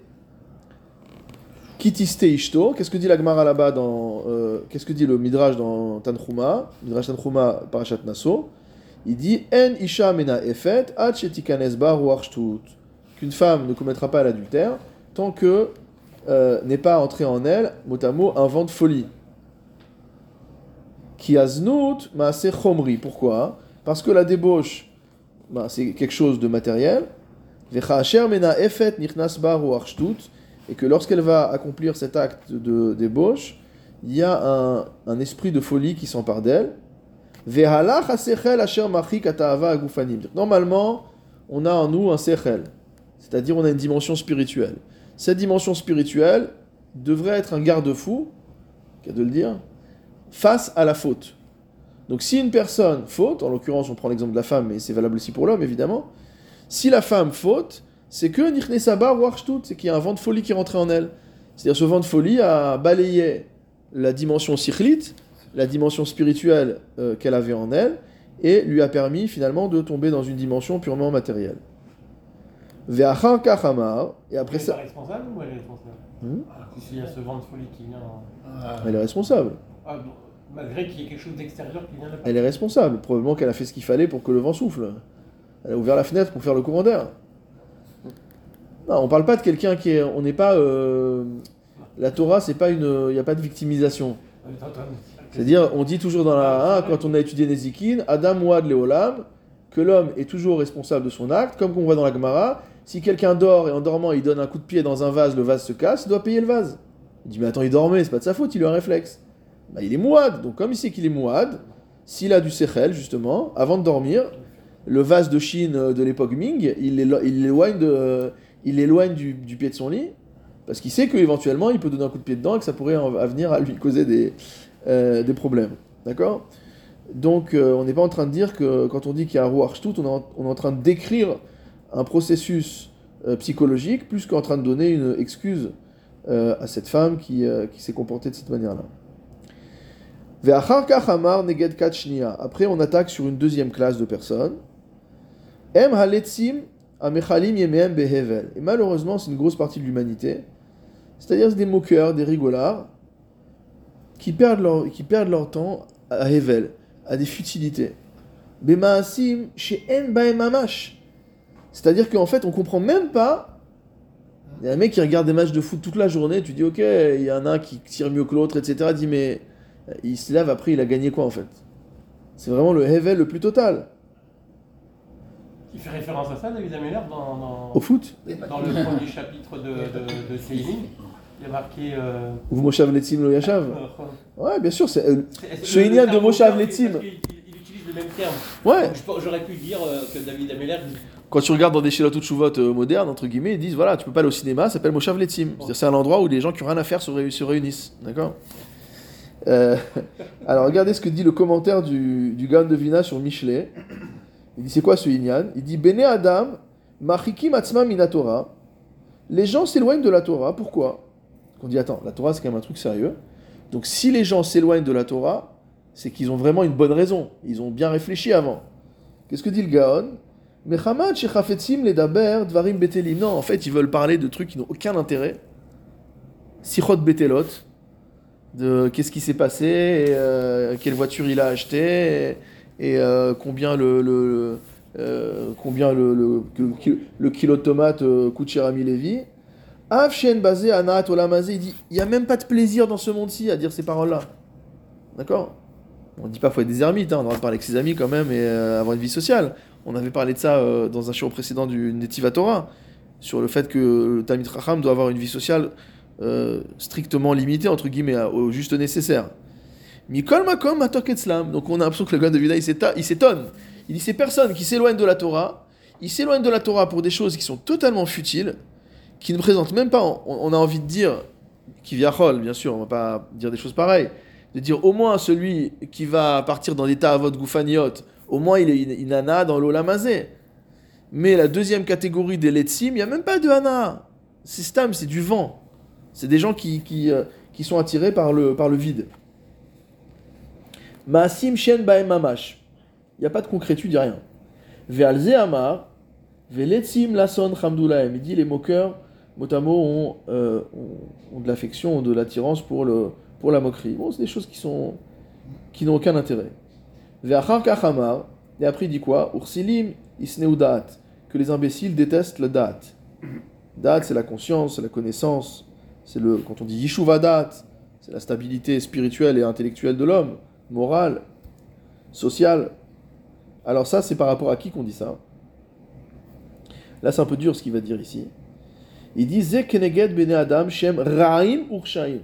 Kitiste ishto, qu'est-ce que dit la Gemara là-bas dans. euh, qu'est-ce que dit le Midrash dans Tanchuma Midrash Tanchuma, Parashat Naso? Il dit En isha mena efet, ad shetikanes. Qu'une femme ne commettra pas l'adultère tant que euh, n'est pas entré en elle, mot à mot, un vent de folie. Qui aznut maase chomri. Pourquoi? Parce que la débauche, ben, c'est quelque chose de matériel. Mena. Et que lorsqu'elle va accomplir cet acte de débauche, il y a un, un esprit de folie qui s'empare d'elle. Normalement, on a en nous un sechel, c'est-à-dire on a une dimension spirituelle. Cette dimension spirituelle devrait être un garde-fou, qu'à de le dire, face à la faute. Donc si une personne faute, en l'occurrence on prend l'exemple de la femme, mais c'est valable aussi pour l'homme évidemment, si la femme faute, c'est que Nichnesaba Warshtut, c'est qu'il y a un vent de folie qui est rentré en elle. C'est-à-dire ce vent de folie a balayé la dimension sikhlite, la dimension spirituelle euh, qu'elle avait en elle, et lui a permis finalement de tomber dans une dimension purement matérielle. Et après Elle est ça, responsable ou elle est responsable Hmm? S'il y a ce vent de folie qui vient. en- elle est responsable. Ah, bon, malgré qu'il y ait quelque chose d'extérieur qui vient de Elle est responsable. Probablement qu'elle a fait ce qu'il fallait pour que le vent souffle. Elle a ouvert la fenêtre pour faire le courant d'air. Non, on parle pas de quelqu'un qui est. On n'est pas. euh, La Torah, c'est pas une. Il n'y a pas de victimisation. C'est-à-dire, on dit toujours dans la. hein, quand on a étudié Nezikin, Adam Wad Leolam, que l'homme est toujours responsable de son acte, comme on voit dans la Gemara. Si quelqu'un dort et en dormant il donne un coup de pied dans un vase, le vase se casse, il doit payer le vase. Il dit, mais attends, il dormait, c'est pas de sa faute, il a un réflexe. Bah, il est mouad, donc comme il sait qu'il est mouad, s'il a du sechel, justement, avant de dormir, le vase de Chine euh, de l'époque Ming, il l'élo- il l'éloigne de- il l'éloigne du, pied de son lit, parce qu'il sait qu'éventuellement il peut donner un coup de pied dedans et que ça pourrait venir à lui causer des, euh, des problèmes. D'accord? Donc euh, on n'est pas en train de dire que quand on dit qu'il y a un Shtut, on on est en train de décrire un processus euh, psychologique plus qu'en train de donner une excuse euh, à cette femme qui, euh, qui s'est comportée de cette manière-là. Après, on attaque sur une deuxième classe de personnes. Et malheureusement, c'est une grosse partie de l'humanité. C'est-à-dire c'est des moqueurs, des rigolards, qui perdent leur, qui perdent leur temps à hevel, à des futilités. She'en bahem mamash. C'est-à-dire qu'en fait, on comprend même pas. Il y a un mec qui regarde des matchs de foot toute la journée, tu dis ok, il y en a un qui tire mieux que l'autre, etc. Dit mais il se lève après, il a gagné quoi en fait? C'est vraiment le hevel le plus total. Il fait référence à ça, David Ameller, dans, dans, Au foot? dans le premier chapitre de, de, de. Il y a marqué. Euh, Ou Moshav Letzim lo Yashav euh, Ouais, bien sûr, c'est. euh, de Moshav qu'il- Il, il utilise le même terme. ouais, J'aurais pu dire euh, que David Ameller. Quand tu regardes dans des Shiloh Shuvot euh, modernes, entre guillemets, ils disent voilà, tu peux pas aller au cinéma, ça s'appelle Moshav Letzim. C'est-à-dire, c'est un endroit où les gens qui ont rien à faire se, réu- se réunissent. D'accord? Euh, [LAUGHS] Alors, regardez ce que dit le commentaire du, du Gaon de Vina sur Michelet. Il dit c'est quoi ce Inyan? Il dit Bene Adam, Machikim Atzma Minatora. Les gens s'éloignent de la Torah. Pourquoi? On dit attends, la Torah c'est quand même un truc sérieux. Donc, si les gens s'éloignent de la Torah, c'est qu'ils ont vraiment une bonne raison. Ils ont bien réfléchi avant. Qu'est-ce que dit le Gaon? Mechamad shechafetzim ledaber dvarim betelim. Non, en fait, ils veulent parler de trucs qui n'ont aucun intérêt. Sichot betelot. De qu'est-ce qui s'est passé, euh, quelle voiture il a acheté, et, et, euh, combien le, euh, combien le, le, le kilo de tomate euh, coûte cher à Milevi. Av shen basé anat olamazé, il dit il n'y a même pas de plaisir dans ce monde-ci à dire ces paroles-là. D'accord? On dit pas faut être des ermites, hein, on devrait parler avec ses amis quand même et euh, avoir une vie sociale. On avait parlé de ça euh, dans un show précédent du Netiva Torah, sur le fait que le Talmid Racham doit avoir une vie sociale euh, strictement limitée, entre guillemets, au juste nécessaire. Mikol Makom Etzlam. Donc on a l'impression que le gars de Vida il s'étonne. Il dit ces personnes qui s'éloignent de la Torah, ils s'éloignent de la Torah pour des choses qui sont totalement futiles, qui ne présentent même pas, on, a envie de dire, qui viachol, bien sûr, on va pas dire des choses pareilles, de dire au moins celui qui va partir dans l'état à votre goufaniot, au moins il est une, une ana dans l'olamazé. Mais la deuxième catégorie des letsim, il n'y a même pas de ana. C'est stam, c'est du vent. C'est des gens qui, qui, euh, qui sont attirés par le, par le vide. Maasim shen baem mamash. Il n'y a pas de concrétude, il n'y a rien. Ve'alze amar, ve'letsim lason chamdoulaem. Il dit les moqueurs, mot à mot, ont, euh, ont, ont de l'affection, ont de l'attirance pour, pour la moquerie. Bon, c'est des choses qui sont qui n'ont aucun intérêt. Et après, il dit quoi? Ursilim isneu. Que les imbéciles détestent le da'at. Da'at, c'est la conscience, c'est la connaissance. C'est le, quand on dit yishuva da'at, c'est la stabilité spirituelle et intellectuelle de l'homme, morale, sociale. Alors ça, c'est par rapport à qui qu'on dit ça? Là, c'est un peu dur ce qu'il va dire ici. Il dit Ze keneged bene adam shem ra'im urshaim.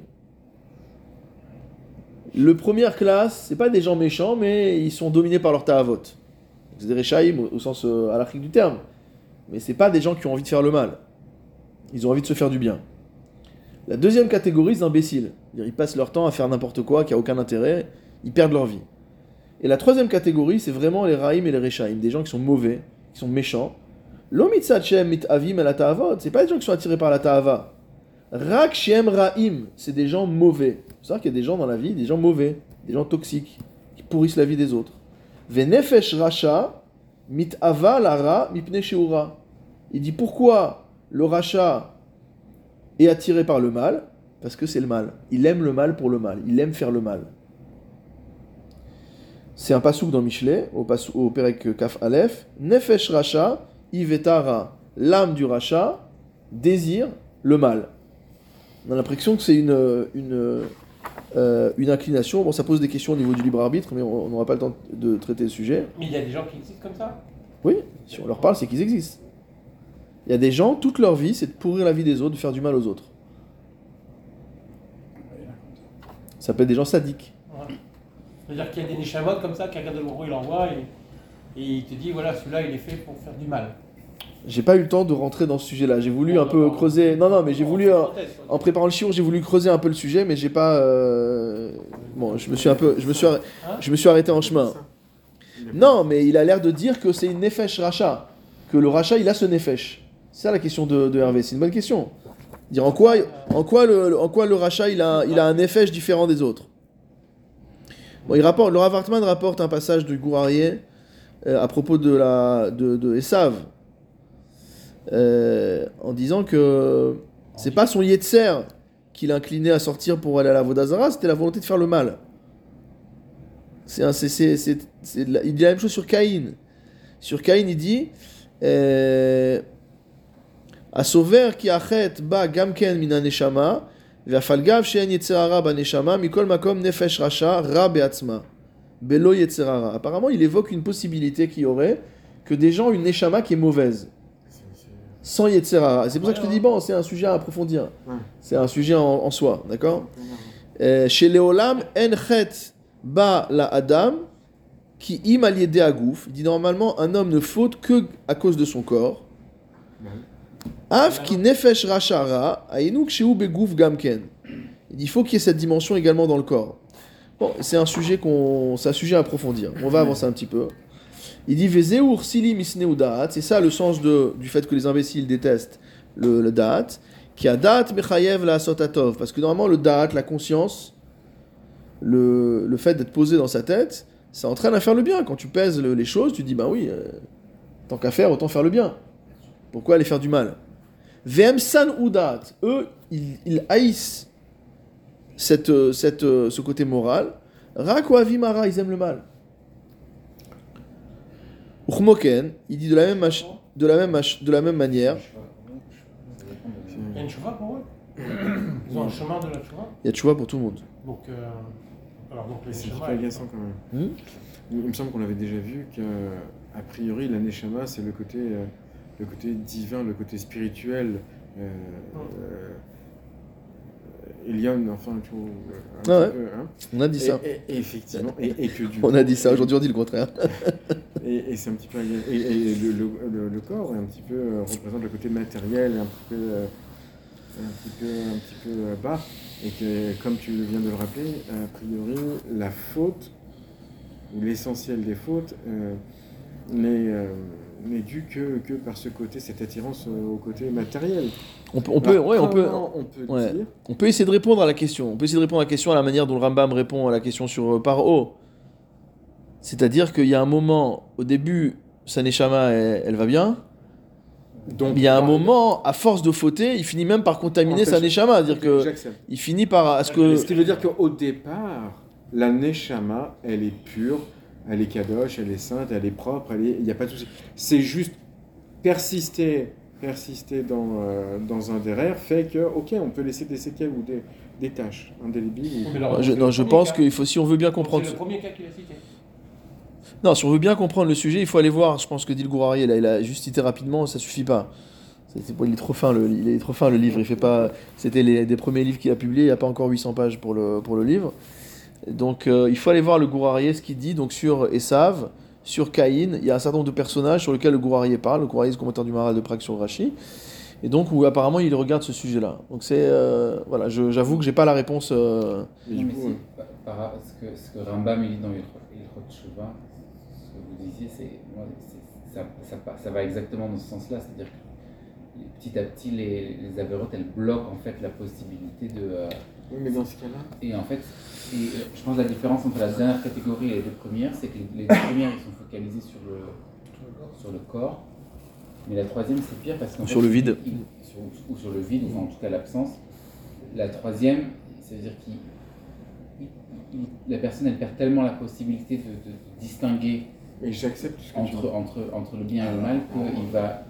Le première classe, c'est pas des gens méchants, mais ils sont dominés par leur ta'avot. C'est des rechaim au, sens euh, halachique du terme. Mais c'est pas des gens qui ont envie de faire le mal. Ils ont envie de se faire du bien. La deuxième catégorie, c'est imbéciles. Ils passent leur temps à faire n'importe quoi qui a aucun intérêt, ils perdent leur vie. Et la troisième catégorie, c'est vraiment les raïm et les rechaim, des gens qui sont mauvais, qui sont méchants. L'omitzachem mit avim et la ta'avot, c'est pas des gens qui sont attirés par la ta'ava. Rak shem ra'im, c'est des gens mauvais. C'est vrai qu'il y a des gens dans la vie, des gens mauvais, des gens toxiques, qui pourrissent la vie des autres. Venefesh racha mit ava lara. Il dit pourquoi le rachat est attiré par le mal? Parce que c'est le mal. Il aime le mal pour le mal. Il aime faire le mal. C'est un pasouk dans Michelet, au, au Perek Kaf Aleph. Nefesh Racha, Ivetara, l'âme du Racha, désire le mal. On a l'impression que c'est une, une, euh, une inclination. Bon, ça pose des questions au niveau du libre arbitre, mais on n'aura pas le temps de traiter le sujet. Mais il y a des gens qui existent comme ça? Oui, si on leur parle, c'est qu'ils existent. Il y a des gens, toute leur vie, c'est de pourrir la vie des autres, de faire du mal aux autres. Ça peut être des gens sadiques. Ouais. C'est-à-dire qu'il y a des Neshamot comme ça, qu'Akad il envoie et, et il te dit voilà, celui-là il est fait pour faire du mal. J'ai pas eu le temps de rentrer dans ce sujet-là. J'ai voulu un peu creuser. Non, non, mais j'ai voulu. euh, En préparant le shiur, j'ai voulu creuser un peu le sujet, mais j'ai pas. euh, Bon, je me suis un peu. Je me suis, je me suis arrêté en chemin. Non, mais il a l'air de dire que c'est une nefesh racha. Que le racha, il a ce nefesh. C'est ça la question de, de Hervé. C'est une bonne question. Dire en quoi, en quoi, le, en quoi le racha, il a, il a un nefesh différent des autres? Bon, il rapporte, le Rav Hartman rapporte un passage du Gourarié euh, à propos de, la, de, de Esav Euh, en disant que c'est pas son Yetzer qui l'inclinait à sortir pour aller à la Vodazara, c'était la volonté de faire le mal. C'est un, c'est, c'est, c'est, c'est de la- il dit la même chose sur Caïn. Sur Caïn, il dit euh, Asover ki achet ba gamken min הנשמה, והפלגב שאין יצר הרע בנשמה, מכל מקום נפש רשע רע בעצמה. בלא יצר הרע. Apparemment, il évoque une possibilité qu'il y aurait que des gens ont une neshama qui est mauvaise. Sans Yetzer hara. C'est pour ça que je te dis, bon, c'est un sujet à approfondir. Ouais. C'est un sujet en, en soi, d'accord Euh, Chez Léolam, en chet ba la adam, qui im dit normalement, un homme ne faute que à cause de son corps. Af ki nefesh rachara, aïnouk shehu begouf gamken. Il dit, il faut qu'il y ait cette dimension également dans le corps. Bon, c'est un sujet qu'on, c'est un sujet à approfondir. On va avancer un petit peu. Il dit Vezeur silim isneu da'at, c'est ça le sens du fait que les imbéciles détestent le, le da'at, qui a da'at mechayev la sotatov, parce que normalement le da'at, la conscience, le, le fait d'être posé dans sa tête, ça entraîne à faire le bien. Quand tu pèses le- les choses, tu dis ben oui, euh, tant qu'à faire, autant faire le bien. Pourquoi aller faire du mal? Vem san udat, eux, ils, haïssent cette, euh, cette, euh, ce côté moral. Rak ou avimara, ils aiment le mal. Uchmoken, il dit de la même, mach- de la même, mach- de la même manière, Il y a une chouva pour eux [COUGHS] Ils ont un chemin de la chouva il y a tchouva pour tout le monde. Donc, euh, Alors donc le Et C'est un agaçant quand même. Hmm Il me semble qu'on avait déjà vu que, a priori, la Neshama, c'est le côté, euh, le côté divin, le côté spirituel. Euh, euh, Elion, enfin, tu vois, Ah peu, hein. On a dit ça. Et, et- et effectivement, et, et que du [LAUGHS] On a dit ça, aujourd'hui on dit le contraire. [LAUGHS] Et, c'est un petit peu et, le, le- le- le corps est un petit peu euh, représente le côté matériel, un petit peu, euh, un petit peu, un petit peu euh, bas, et que comme tu viens de le rappeler, a priori la faute ou l'essentiel des fautes euh, n'est euh, n'est dû que, que par ce côté, cette attirance au côté matériel. On peut, on peut, Alors, ouais, on peut, on peut ouais. dire on peut essayer de répondre à la question. On peut essayer de répondre à la question à la manière dont le Rambam répond à la question sur euh, Paro. C'est-à-dire qu'il y a un moment, au début, sa Neshama, elle, elle va bien. donc Il y a un par- moment, à force de fauter, il finit même par contaminer sa Neshama. C'est-à-dire que il finit par. à ce que, Ce qui veut dire qu'au départ, la Neshama, elle est pure, elle est kadosh, elle est sainte, elle est propre, il n'y a pas de souci. C'est juste persister, persister dans, euh, dans un derrière fait que, ok, on peut laisser des séquelles ou des, des tâches indélébiles. ou- alors, je, non, je pense qu'il faut, si on veut bien comprendre. C'est le premier cas qu'il a cité. Non, si on veut bien comprendre le sujet, il faut aller voir. Je pense que dit le là, il a juste cité rapidement, ça suffit pas. Il est trop fin le, il est trop fin le livre. Il fait pas. C'était les des premiers livres qu'il a publiés. Il n'y a pas encore 800 pages pour le pour le livre. Donc euh, il faut aller voir le Gourarier ce qu'il dit donc sur Esav, sur Caïn. Il y a un certain nombre de personnages sur lesquels le Gourarier parle. Le Gourarier, c'est le commentaire du Maral de Prague sur Rashi. Et donc où apparemment il regarde ce sujet-là. Donc c'est euh, voilà, je- j'avoue que j'ai pas la réponse. euh, du coup, si, euh, par, par- ce, que, ce que Rambam il dit dans Ilchot Shuvah, ce que vous disiez, c'est, moi, c'est- ça, ça, va exactement dans ce sens-là, c'est-à-dire que petit à petit, les, les avérotes, elles bloquent en fait la possibilité de... oui, mais dans ce cas-là, et en fait, et, euh, je pense que la différence entre la dernière catégorie et les deux premières, c'est que les, deux premières, ils sont focalisés sur le, sur le corps, mais la troisième, c'est pire parce qu'en Sur fait, le vide. il- il- sur- ou sur le vide, ou en tout cas l'absence. La troisième, ça veut dire il- la personne elle perd tellement la possibilité de, de distinguer et j'accepte ce que tu entre, entre, entre le bien et le mal qu'il va.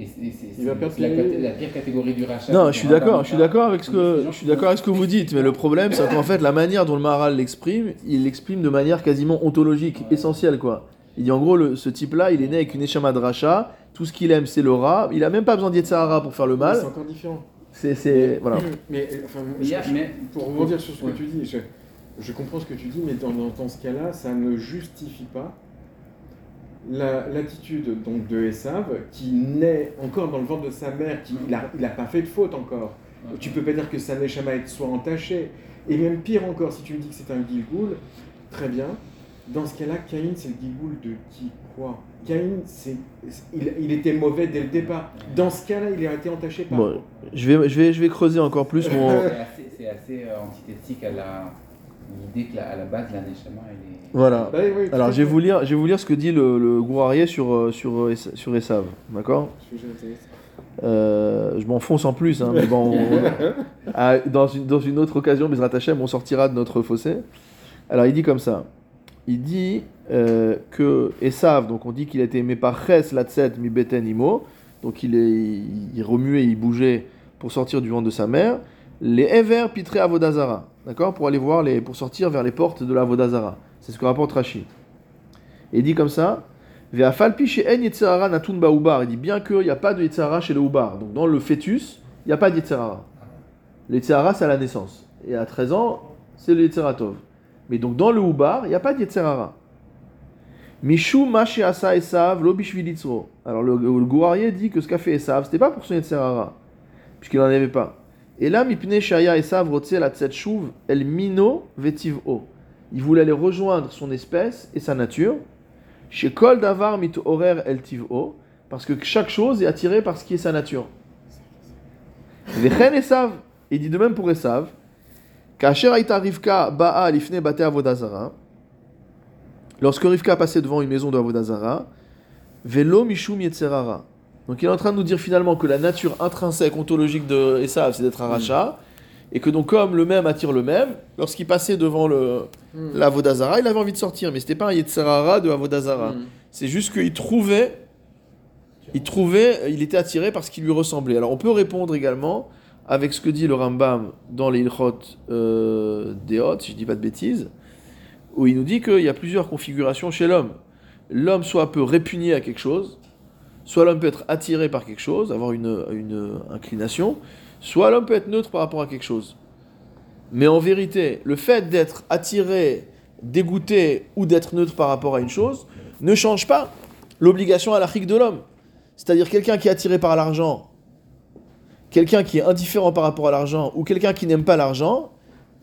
Et c'est c'est- c'est- c'est la, pire catégorie du rachat. Non, c'est je suis d'accord, je suis d'accord avec ce que je suis d'accord avec ce que vous dites, mais le problème c'est qu'en fait la manière dont le Maharal l'exprime, il l'exprime de manière quasiment ontologique, Ouais. essentielle quoi. Il dit en gros le- ce type-là, il est né avec une échama de rachat, tout ce qu'il aime c'est le rat, il a même pas besoin d'Yetzahara pour faire le C'est mal. encore différent. C'est c'est voilà. Mais, euh, enfin, je- pour rebondir sur ce Ouais. que tu dis, je, je comprends ce que tu dis, mais dans, dans, dans ce cas-là, ça ne justifie pas la- l'attitude donc de Esav qui naît encore dans le ventre de sa mère, qui il a, il a pas fait de faute encore. Tu peux pas dire que sa neshama soit entachée. Et même pire encore, si tu me dis que c'est un Gilgoul, très bien. Dans ce cas-là, Caïn, c'est le Gilgoul de qui Quoi Caïn, c'est, il, il était mauvais dès le départ. Dans ce cas-là, il a été entaché par. Bon, je vais je vais je vais creuser encore plus [LAUGHS] mon C'est assez, c'est assez, euh, antithétique à la l'idée que la- à la base la Neshama elle est. voilà. Bah oui, Alors je vais vous lire je vais vous lire ce que dit le, le Gourarier sur euh, sur euh, sur Esav, d'accord? Euh, je m'enfonce en plus, hein, mais bon, on- [LAUGHS] à- dans, une, dans une autre occasion, Bezrat Hashem, on sortira de notre fossé. Alors il dit comme ça. Il dit euh, que Esav, donc on dit qu'il a été aimé par Ches, Latset, Mi Beten, Imo, donc il, est, il, il remuait, il bougeait pour sortir du ventre de sa mère. Les Ever Pitre Avodazara, d'accord Pour aller voir, les, pour sortir vers les portes de la Avodazara. C'est ce que rapporte Rashi. Et il dit comme ça Ve'afalpi she'en yetzerara natun ba'ubar. Il dit bien qu'il n'y a pas de yetzerara chez le ubar. Donc dans le fœtus, il n'y a pas de yetzerara. Le c'est à la naissance. Et à 13 ans, c'est le yetzeratov. Mais donc dans le ubar, il n'y a pas de yetzerara. Mishu mashi asa esav lo bishvil yitzro. Alors le, le dit que ce qu'a fait Esav, c'était pas pour son yetzerara, puisqu'il n'en avait pas. Et là, mipne shaya esav rotze la tset shuv el mino vetiv o. Il voulait aller rejoindre son espèce et sa nature. Chez Kol Davar mit horer el tiv'o, parce que chaque chose est attirée par ce qui est sa nature. Vechen Esav, il dit de même pour Esav, Kacher Aïta Rivka ba'a lifne bate avodazara, lorsque Rivka passait devant une maison de avodazara, velo mishum yetzerara. Donc il est en train de nous dire finalement que la nature intrinsèque, ontologique de Esav, c'est d'être un rachat, et que donc comme le même attire le même, lorsqu'il passait devant le, la Avodazara, il avait envie de sortir, mais c'était pas un Yetzerara de Avodazara. Mm. C'est juste qu'il trouvait, il trouvait, il était attiré par ce qui lui ressemblait. Alors on peut répondre également avec ce que dit le Rambam dans les Ilchot euh, Deot, si je dis pas de bêtises, où il nous dit qu'il y a plusieurs configurations chez l'homme. L'homme soit peut répugner à quelque chose, soit l'homme peut être attiré par quelque chose, avoir une, inclination, soit l'homme peut être neutre par rapport à quelque chose. Mais en vérité, le fait d'être attiré, dégoûté ou d'être neutre par rapport à une chose ne change pas l'obligation à l'Afrique de l'homme. C'est-à-dire quelqu'un qui est attiré par l'argent, quelqu'un qui est indifférent par rapport à l'argent ou quelqu'un qui n'aime pas l'argent,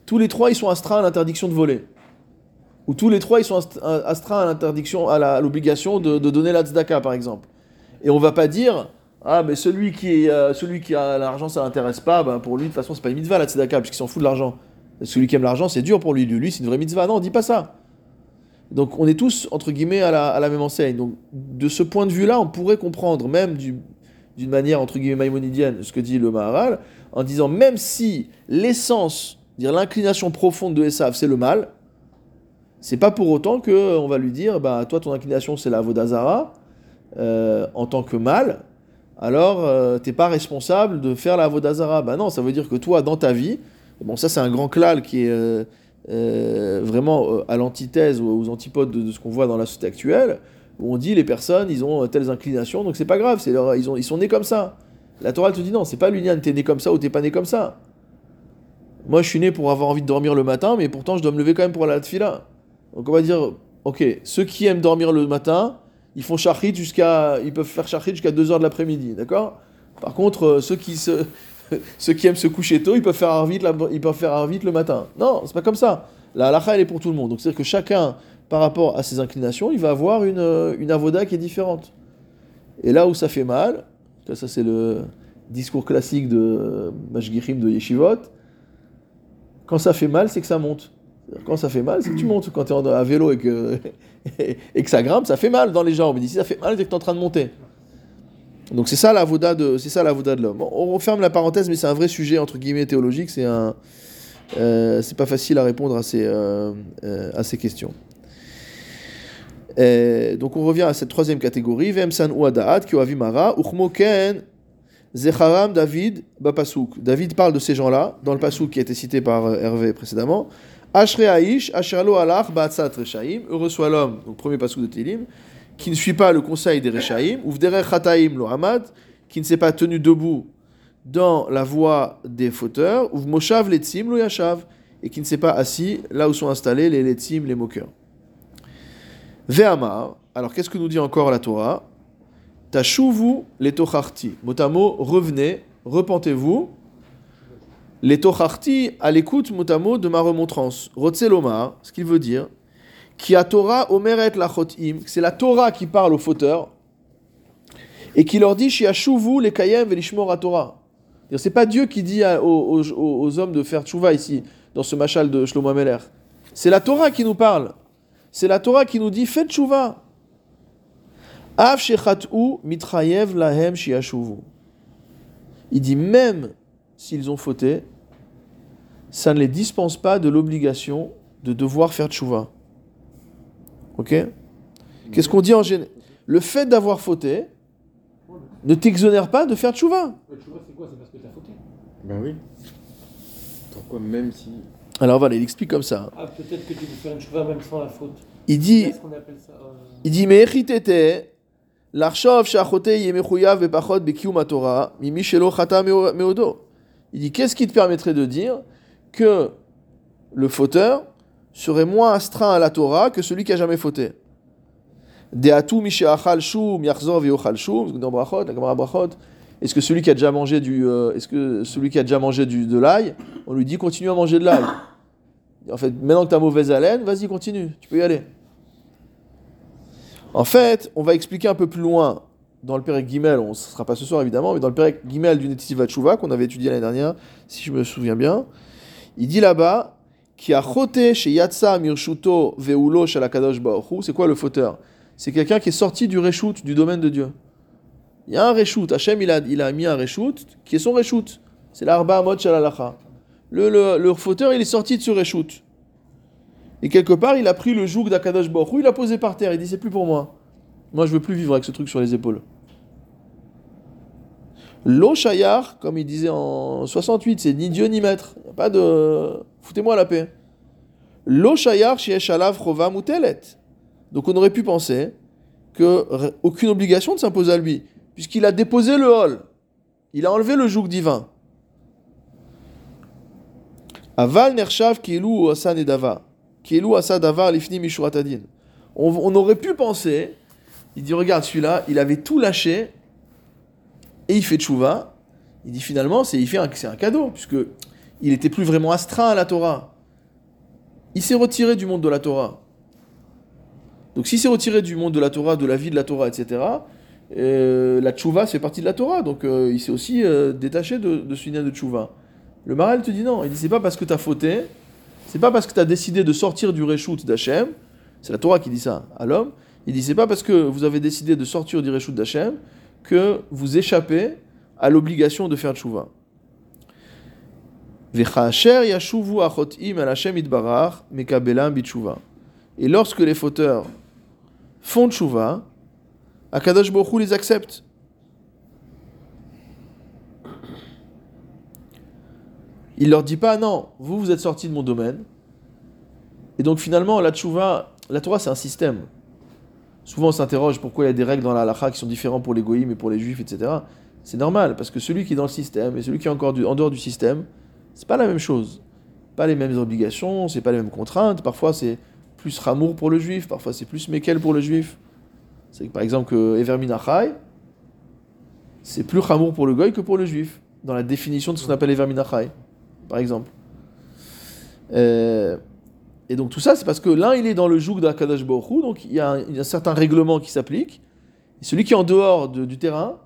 tous les trois ils sont astreints à l'interdiction de voler. Ou tous les trois ils sont ast- astreints à l'interdiction, à l'obligation de, de donner la tzedaka par exemple. Et on va pas dire ah mais celui qui euh, celui qui a l'argent ça l'intéresse pas, ben pour lui de toute façon c'est pas une mitzvah la tzedaka puisqu'il s'en fout de l'argent. Celui qui aime l'argent c'est dur pour lui, lui c'est une vraie mitzvah. Non, on dit pas ça. Donc on est tous entre guillemets à la, à la même enseigne. Donc de ce point de vue-là, on pourrait comprendre même du- d'une manière entre guillemets maïmonidienne ce que dit le Maharal en disant même si l'essence, dire l'inclination profonde de Esav c'est le mal, c'est pas pour autant que on va lui dire bah toi ton inclination c'est la Vodazara en tant que mal, alors euh, t'es pas responsable de faire la Vodazara. Bah non, ça veut dire que toi dans ta vie, bon ça c'est un grand klal qui est euh, euh, vraiment euh, à l'antithèse ou aux antipodes de, ce qu'on voit dans la société actuelle, où on dit les personnes, ils ont euh, telles inclinations, donc c'est pas grave, c'est leur- ils, ont, ils sont nés comme ça. La Torah te dit non, c'est pas l'union, t'es né comme ça ou t'es pas né comme ça. Moi je suis né pour avoir envie de dormir le matin, mais pourtant je dois me lever quand même pour aller à la tefila. Donc on va dire, ok, ceux qui aiment dormir le matin, ils font shachrit jusqu'à, ils peuvent faire jusqu'à 2h de l'après-midi, d'accord? Par contre, euh, ceux qui se, [LAUGHS] ceux qui aiment se coucher tôt, ils peuvent faire arvit, ils peuvent faire arvit le matin. Non, c'est pas comme ça. La halakha, elle est pour tout le monde. Donc c'est-à-dire que chacun, par rapport à ses inclinations, il va avoir une, euh, une avoda qui est différente. Et là où ça fait mal, ça c'est le discours classique de Mashgichim de Yeshivot, quand ça fait mal, c'est que ça monte. Quand ça fait mal, c'est que tu montes. Quand tu es à vélo et que, [LAUGHS] [LAUGHS] et que ça grimpe, ça fait mal dans les jambes. Si ça fait mal, c'est que tu es en train de monter. Donc c'est ça la voda de, c'est ça la voda de l'homme. Bon, on referme la parenthèse, mais c'est un vrai sujet entre guillemets théologique. C'est un, euh, c'est pas facile à répondre à ces, euh, euh, à ces questions. Donc on revient à cette troisième catégorie. Vemsan ou adaat ki avimara uchmoken zecharam David bapasuk. David parle de ces gens-là dans le pasuk qui a été cité par Hervé précédemment. Ashre Aish, Asherlo alach ba'atzat reshaim. Heureux soit l'homme, donc premier pasuk de Télim, qui ne suit pas le conseil des reshaim. Uvderer chataim lo hamad, qui ne s'est pas tenu debout dans la voie des fauteurs. Uv moshav letzim lo yashav, et qui ne s'est pas assis là où sont installés les letzim, les moqueurs. Ve'amar, alors qu'est-ce que nous dit encore la Torah? Tashuvu les tocharti. Mot à mot, revenez, repentez-vous. Les tocharti, à l'écoute mot à mot de ma remontrance. Rotzelomar, ce qu'il veut dire, qui a Torah omeret la chotim, c'est la Torah qui parle aux fauteurs, et qui leur dit Shiashuvu les kayem velishmor Torah. C'est pas Dieu qui dit aux, aux- hommes de faire tchouva ici, dans ce machal de Shlomo Ameler. C'est la Torah qui nous parle. C'est la Torah qui nous dit faites tchouva. Av shechat'u mitrayev lahem. Il dit même s'ils ont fauté, ça ne les dispense pas de l'obligation de devoir faire tchouva. Ok? Qu'est-ce qu'on dit en général Le fait d'avoir fauté ne t'exonère pas de faire tchouva. Vois, c'est quoi? C'est parce que t'as fauté? Ben oui. Pourquoi même si... Alors voilà, il explique comme ça. Ah, peut-être que tu peux faire une chouva même sans la faute. Il dit, Qu'est-ce qu'on appelle ça euh, il dit, mais echitete, l'archov shachote yemechuyav vepachot bekium Torah, mimi shelo chata meo- meodo. Il dit, qu'est-ce qui te permettrait de dire que le fauteur serait moins astreint à la Torah que celui qui a jamais fauté? Deatu misheachal shum yachzor shum, la. Est-ce que celui qui a déjà mangé du, euh, est-ce que celui qui a déjà mangé du, de l'ail, on lui dit continue à manger de l'ail? En fait, maintenant que tu as mauvaise haleine, vas-y, continue, tu peux y aller. En fait, on va expliquer un peu plus loin dans le Pérec Guimel, on ne sera pas ce soir évidemment, mais dans le Pérec Guimel du Netiva Tshuva qu'on avait étudié l'année dernière, si je me souviens bien, il dit là-bas qui a choté chez Yatsa Mirshuto Veulo Shalakadosh Baoru, c'est quoi le fauteur? C'est quelqu'un qui est sorti du reshoot, du domaine de Dieu. Il y a un reshoot, Hachem il a, il a mis un reshoot qui est son reshoot. C'est l'arba amot shalalacha. Le, le, le fauteur il est sorti de ce reshoot. Et quelque part, il a pris le joug d'Akadosh Hu, il l'a posé par terre. Il dit c'est plus pour moi. Moi, je veux plus vivre avec ce truc sur les épaules. Lo shayar, comme il disait en 68, c'est ni Dieu ni maître. Y a pas de. Foutez-moi la paix. Lo shayar sheyesh alav chova mutelet. Donc on aurait pu penser que r- aucune obligation ne s'impose à lui, puisqu'il a déposé le hol. Il a enlevé le joug divin. Aval nershav kielu asa nedava. Kielu asa davar lifni mishuratadin. On aurait pu penser, il dit regarde celui-là, il avait tout lâché et il fait tchouva. Il dit finalement, c'est il fait un, c'est un cadeau, puisque il était plus vraiment astreint à la Torah. Il s'est retiré du monde de la Torah. Donc s'il s'est retiré du monde de la Torah, de la vie de la Torah, etc., euh, la tchouva fait partie de la Torah, donc euh, il s'est aussi euh, détaché de, ce lien de tchouva. Le Maral te dit non, il dit c'est pas parce que tu as fauté, c'est pas parce que tu as décidé de sortir du reshoot d'Hachem, c'est la Torah qui dit ça à l'homme, il dit c'est pas parce que vous avez décidé de sortir du reshoot d'Hachem que vous échappez à l'obligation de faire tchouva. Et lorsque les fauteurs font tchouva, Akadosh Baruch Hu les accepte. Il leur dit pas non, vous vous êtes sortis de mon domaine. Et donc finalement la tchouva, la Torah c'est un système. Souvent on s'interroge pourquoi il y a des règles dans la halakha qui sont différentes pour les goïms et pour les juifs, etc. C'est normal parce que celui qui est dans le système et celui qui est encore en dehors du système, c'est pas la même chose. Pas les mêmes obligations, c'est pas les mêmes contraintes. Parfois c'est plus ramour pour le juif, parfois c'est plus mekel pour le juif. C'est par exemple que Evermin Achai, c'est plus ramour pour le goy que pour le juif, dans la définition de ce qu'on appelle Evermin Achai, par exemple. Euh, et donc tout ça, c'est parce que l'un, il est dans le joug d'Akadash Baruch donc il y, a un, certain règlement qui s'applique. Celui qui est en dehors de- du terrain,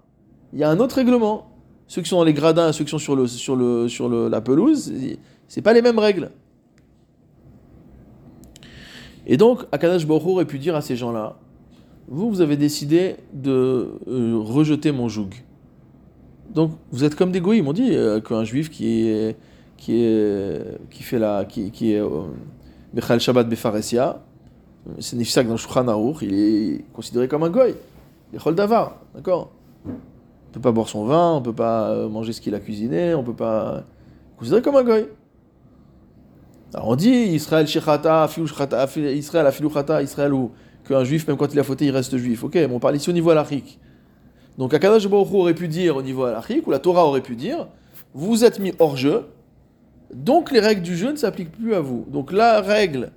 il y a un autre règlement. Ceux qui sont dans les gradins et ceux qui sont sur, le, sur, le, sur le- la pelouse, c'est pas les mêmes règles. Et donc, Akadash Baruch aurait pu dire à ces gens-là, vous, vous avez décidé de euh, rejeter mon joug. Donc, vous êtes comme des goïs. Ils m'ont dit euh, qu'un juif qui est qui est qui fait la qui, qui est euh, Bechal Shabbat Befaresia, c'est Nifsak dans Shulchan Aruch, il est considéré comme un goy. Il est Chol Davar, d'accord? On peut pas boire son vin, on peut pas euh, manger ce qu'il a cuisiné, on peut pas considéré comme un goy. Alors on dit Israël Shechata, Israël Afilu Chata, Israël ou qu'un juif, même quand il a fauté, il reste juif. Ok, mais on parle ici au niveau halachique. Donc Akadash Baruch aurait pu dire au niveau halachique, ou la Torah aurait pu dire, vous êtes mis hors jeu, donc les règles du jeu ne s'appliquent plus à vous. Donc la règle,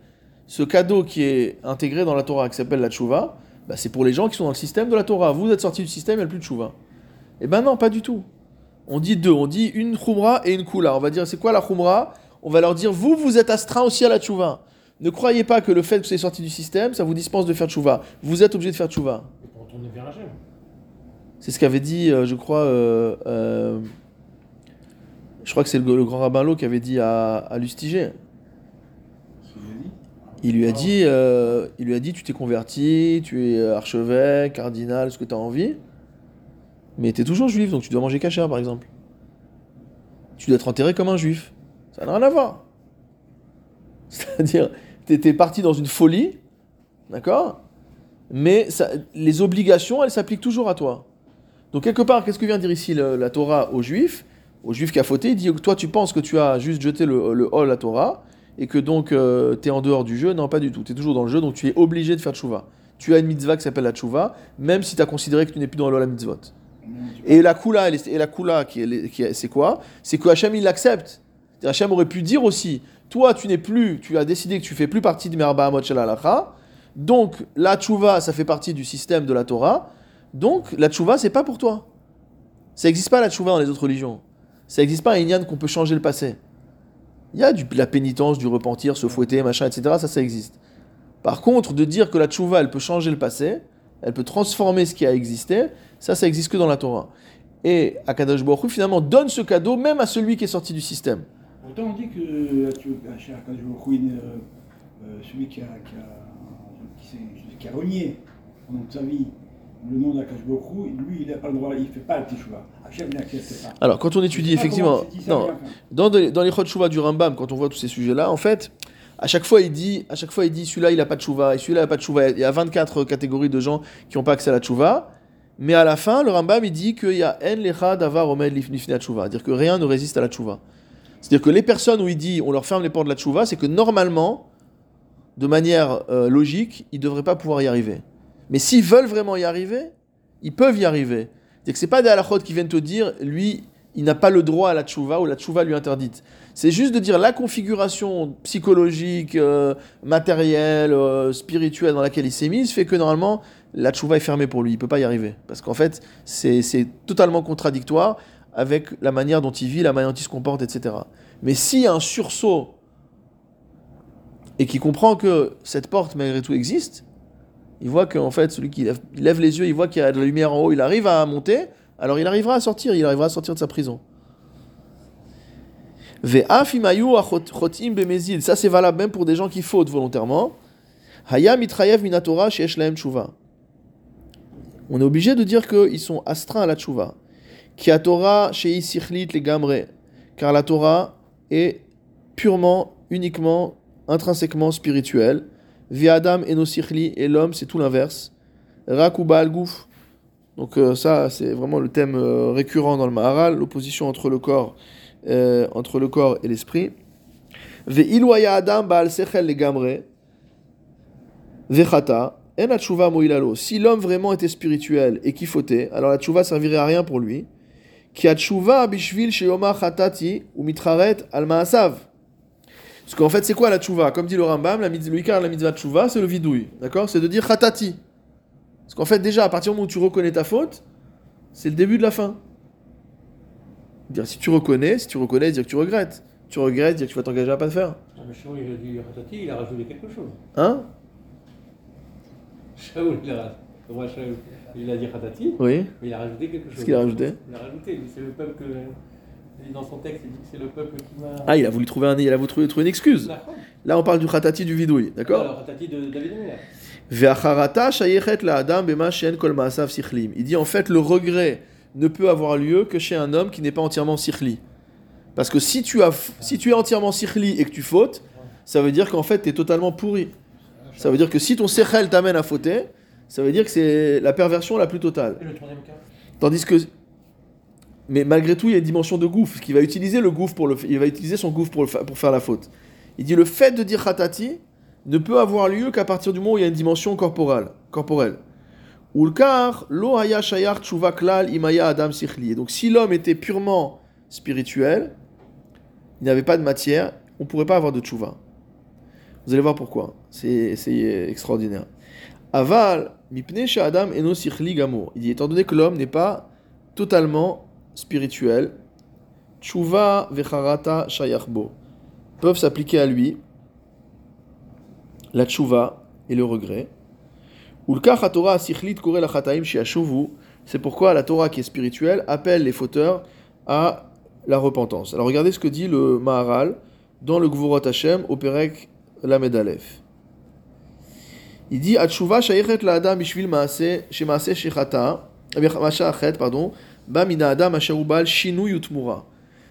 ce cadeau qui est intégré dans la Torah, qui s'appelle la tchouva, bah, c'est pour les gens qui sont dans le système de la Torah. Vous êtes sortis du système, il n'y a plus de tchouva. Eh ben non, pas du tout. On dit deux, on dit une khumra et une kula. On va dire, c'est quoi la khumra? On va leur dire, vous, vous êtes astreint aussi à la tchouva. Ne croyez pas que le fait que vous soyez sorti du système, ça vous dispense de faire tchouva. Vous êtes obligé de faire tchouva. C'est ce qu'avait dit, euh, je crois, euh, euh, je crois que c'est le, grand rabbin Lo qui avait dit à, à Lustiger. Il lui a dit, euh, il lui a dit, tu t'es converti, tu es archevêque, cardinal, ce que tu as envie, mais tu es toujours juif, donc tu dois manger cachère, par exemple. Tu dois être enterré comme un juif. Ça n'a rien à voir. [LAUGHS] C'est-à-dire, tu étais parti dans une folie, d'accord? Mais ça- les obligations, elles s'appliquent toujours à toi. Donc quelque part, qu'est-ce que vient dire ici la Torah aux Juifs? Au Juif qui a fauté, il dit toi tu penses que tu as juste jeté le, le hol la Torah et que donc tu es en dehors du jeu? Non, pas du tout. Tu es toujours dans le jeu, donc tu es obligé de faire tchouva. Tu as une mitzvah qui s'appelle la tchouva, même si tu as considéré que tu n'es plus dans le la mitzvot. Et la kula, et la kula c'est quoi? C'est que Hachem il l'accepte. Hachem aurait pu dire aussi toi tu n'es plus, tu as décidé que tu fais plus partie de Merba Amot donc la tchouva ça fait partie du système de la Torah. Donc, la tchouva, c'est pas pour toi. Ça n'existe pas la tchouva dans les autres religions. Ça n'existe pas un inyan qu'on peut changer le passé. Il y a de la pénitence, du repentir, se fouetter, machin, etc. Ça, ça existe. Par contre, de dire que la tchouva, elle peut changer le passé, elle peut transformer ce qui a existé, ça, ça existe que dans la Torah. Et Akadosh Baruch finalement, donne ce cadeau même à celui qui est sorti du système. Pourtant, on dit que Akadosh Baruch euh, euh, celui qui a, qui, a, qui, qui a renié pendant sa vie le nom Hu, lui, il n'a pas le droit, il ne fait pas le teshuva. Hachem n'accepte pas. Alors, quand on étudie, effectivement, non, dans, de- dans les Chod du Rambam, quand on voit tous ces sujets-là, en fait, à chaque fois, il dit, à chaque fois, il dit, celui-là, il a pas de Shuvah, et celui-là, il a pas de Shuvah. Il y a 24 catégories de gens qui n'ont pas accès à la Shuvah. Mais à la fin, le Rambam il dit qu'il y a en lecha davar omed lifnei tshuva, c'est-à-dire que rien ne résiste à la tshuva. C'est-à-dire que les personnes où il dit on leur ferme les portes de la tshuva, c'est que normalement, de manière euh, logique, ils ne devraient pas pouvoir y arriver. Mais s'ils veulent vraiment y arriver, ils peuvent y arriver. C'est-à-dire que c'est pas des halakhot qui viennent te dire, lui, il n'a pas le droit à la tshuva ou la tshuva lui interdite. C'est juste de dire la configuration psychologique, euh, matérielle, euh, spirituelle dans laquelle il s'est mis fait que normalement la tshuva est fermée pour lui, il peut pas y arriver. Parce qu'en fait, c'est c'est totalement contradictoire avec la manière dont il vit, la manière dont il se comporte, etc. Mais s'il y a un sursaut et qu'il comprend que cette porte malgré tout existe, il voit qu'en fait, celui qui lève, les yeux, il voit qu'il y a de la lumière en haut, il arrive à monter, alors il arrivera à sortir, il arrivera à sortir de sa prison. Ça, c'est valable même pour des gens qui fautent volontairement. Haya mitrayev minatora sheyesh lahem tshuva. On est obligé de dire qu'ils sont astreints à la tshuva. Ki a Torah shei sichlit le gamre. Car la Torah est purement, uniquement, intrinsèquement spirituelle. Adam eno sichli. Et l'homme, c'est tout l'inverse. Rakuba al guf. Donc euh, ça, c'est vraiment le thème euh, récurrent dans le Maharal, l'opposition entre le corps, euh, entre le corps et l'esprit. Ve'ilu haya adam ba'al sechel legamre, vechata, en atshuva moilalo. Si l'homme vraiment était spirituel et qu'il fautait, alors la tshuva servirait à rien pour lui. Ki atshuva bishvil sheyoma chatati ou mitraret al ma'asav. Parce qu'en fait, c'est quoi la tshuva Comme dit le Rambam, la mitzvah, la mitzvah tshuva, c'est le vidouille. D'accord? C'est de dire chatati. Parce qu'en fait, déjà, à partir du moment où tu reconnais ta faute, c'est le début de la fin. Dire si tu reconnais, si tu reconnais, dire que tu regrettes. Tu regrettes, dire que tu vas t'engager à pas le faire. Ah, mais il a dit Ratati, il a rajouté quelque chose. Hein? [LAUGHS] Shaoul, il a, il a dit Ratati, Oui. mais il a rajouté quelque chose. Qu'est-ce qu'il a rajouté? Il a rajouté, mais c'est le peuple que. Dans son texte, il dit que c'est le peuple qui m'a. Ah, il a voulu trouver, un, il a voulu trouver, une excuse. Là, on parle du khatati du vidouille, d'accord Ratati sichlim. Il dit en fait, le regret ne peut avoir lieu que chez un homme qui n'est pas entièrement sichli. Parce que si tu, as, si tu es entièrement sichli et que tu fautes, ça veut dire qu'en fait, tu es totalement pourri. Ça veut dire que si ton sechel t'amène à fauter, ça veut dire que c'est la perversion la plus totale. Et le troisième cas? Tandis que. Mais malgré tout, il y a une dimension de gouffre, qui va utiliser le pour il va utiliser son gouffre pour, pour faire la faute. Il dit le fait de dire khatati ne peut avoir lieu qu'à partir du moment où il y a une dimension corporelle. corporelle. Ulkar lo haya shayar klal imaya adam Donc si l'homme était purement spirituel, il n'avait pas de matière, on ne pourrait pas avoir de tshuva. Vous allez voir pourquoi. C'est extraordinaire. Aval, adam eno sichli gamo. Il dit, étant donné que l'homme n'est pas totalement spirituel, tshuva vecharata shayachbo peuvent s'appliquer à lui la tshuva et le regret. Ulka Torah. C'est pourquoi la Torah qui est spirituelle appelle les fauteurs à la repentance. Alors regardez ce que dit le Maharal dans le Gvurot Hashem au Perek Lamed Aleph. Il dit Atshuva shayechet la adam bishvil maase shemaase shechata pardon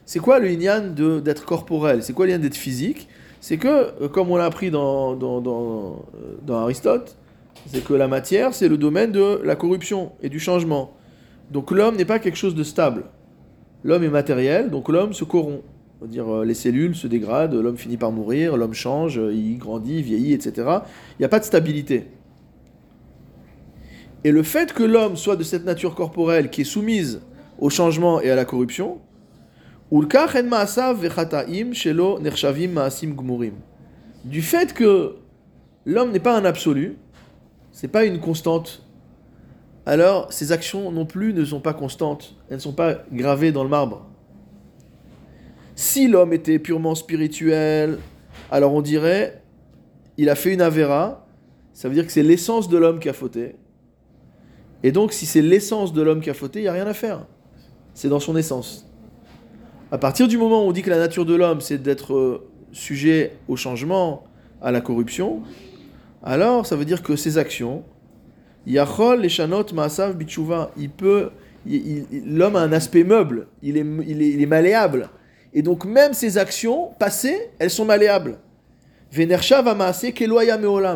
C'est quoi le inyan d'être corporel? C'est quoi le d'être physique? C'est que euh, comme on l'a appris dans dans, euh, dans Aristote, c'est que la matière c'est le domaine de la corruption et du changement. Donc l'homme n'est pas quelque chose de stable. L'homme est matériel, donc l'homme se corrompt. On dire euh, les cellules se dégradent, l'homme finit par mourir, l'homme change, il grandit, vieillit, etc. Il n'y a pas de stabilité. Et le fait que l'homme soit de cette nature corporelle qui est soumise au changement et à la corruption, du fait que l'homme n'est pas un absolu, c'est pas une constante, alors ses actions non plus ne sont pas constantes, elles ne sont pas gravées dans le marbre. Si l'homme était purement spirituel, alors on dirait il a fait une avéra, ça veut dire que c'est l'essence de l'homme qui a fauté. Et donc si c'est l'essence de l'homme qui a fauté, il n'y a rien à faire. C'est dans son essence. À partir du moment où on dit que la nature de l'homme c'est d'être euh, sujet au changement, à la corruption, alors ça veut dire que ses actions, Yachol il peut, l'homme a un aspect meuble, il est, il est malléable. Et donc même ses actions passées, elles sont malléables.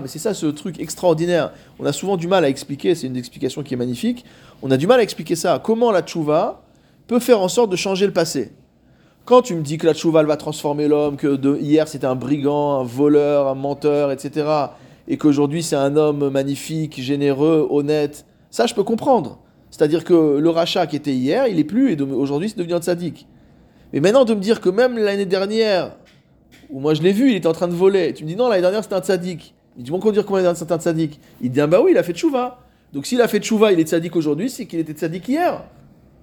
C'est ça ce truc extraordinaire. On a souvent du mal à expliquer, c'est une explication qui est magnifique. On a du mal à expliquer ça. Comment la tchouva peut faire en sorte de changer le passé? Quand tu me dis que la tchouva va transformer l'homme, que de, hier c'était un brigand, un voleur, un menteur, etc. Et qu'aujourd'hui c'est un homme magnifique, généreux, honnête, ça je peux comprendre. C'est-à-dire que le rachat qui était hier, il est plus, et aujourd'hui c'est devenu un tzaddik. Mais maintenant de me dire que même l'année dernière, où moi je l'ai vu, il était en train de voler, tu me dis non, l'année dernière c'était un tzaddik. Il dit bon, qu'on dire comment l'année dernière c'était un tzaddik? Il dit ah bah oui, il a fait tchouva. Donc s'il a fait tchouva, il est tzaddik aujourd'hui, c'est qu'il était tzaddik hier.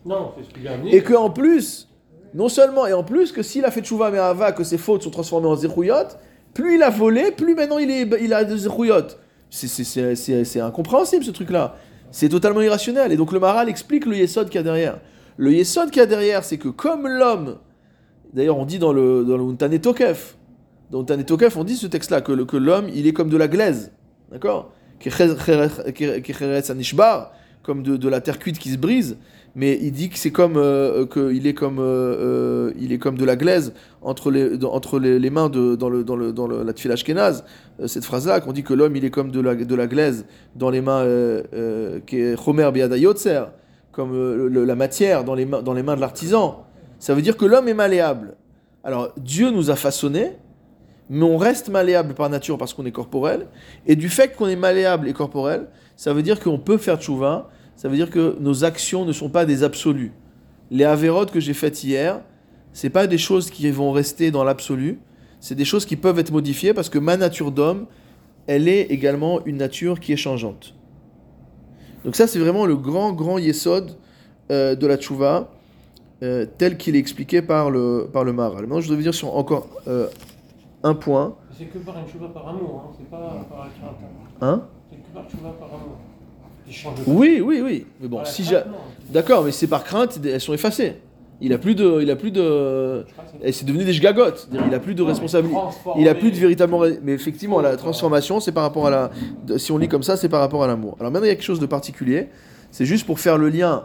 Non, c'est ce qu'il a amené. Et qu'en plus, non seulement, et en plus que s'il a fait tchouva mais ava, que ses fautes sont transformées en zéchouyot, plus il a volé, plus maintenant il, est, il a des zéchouyot. C'est- c'est- C'est c'est- c'est incompréhensible ce truc-là. C'est totalement irrationnel. Et donc le Maral explique le yesod qu'il y a derrière. Le yesod qu'il y a derrière, c'est que comme l'homme, d'ailleurs on dit dans le, dans le Untane Tokef, dans Untane Tokef, on dit ce texte-là, que, que l'homme, il est comme de la glaise. D'accord? Comme de, la terre cuite qui se brise. Mais il dit que c'est comme euh, que il est comme euh, euh, il est comme de la glaise entre les entre les, mains de dans le dans le dans la tefila Euh, cette phrase là qu'on dit que l'homme il est comme de la de la glaise dans les mains qui est comme la matière dans les mains dans les mains de l'artisan ça veut dire que l'homme est malléable. Alors Dieu nous a façonnés mais on reste malléable par nature parce qu'on est corporel. Et du fait qu'on est malléable et corporel ça veut dire qu'on peut faire tchouva ça veut dire que nos actions ne sont pas des absolus. Les avérotes que j'ai faites hier, c'est pas des choses qui vont rester dans l'absolu, c'est des choses qui peuvent être modifiées parce que ma nature d'homme, elle est également une nature qui est changeante. Donc ça, c'est vraiment le grand, grand yesod euh, de la tchouva, euh, tel qu'il est expliqué par le, par le Maharal. Maintenant, je dois venir sur encore euh, un point. C'est que par une chouva par amour, hein. c'est pas par la crainte. hein. C'est que par chouva par amour. Oui, oui, oui. Mais bon, si j'ai... D'accord, mais c'est par crainte, elles sont effacées. Il a plus de... Il a plus de... Et c'est devenu des. C'est-à-dire, Il a plus de responsabilité. Il a plus de véritablement. Mais effectivement, la transformation, c'est par rapport à la. Si on lit comme ça, c'est par rapport à l'amour. Alors maintenant, il y a quelque chose de particulier. C'est juste pour faire le lien.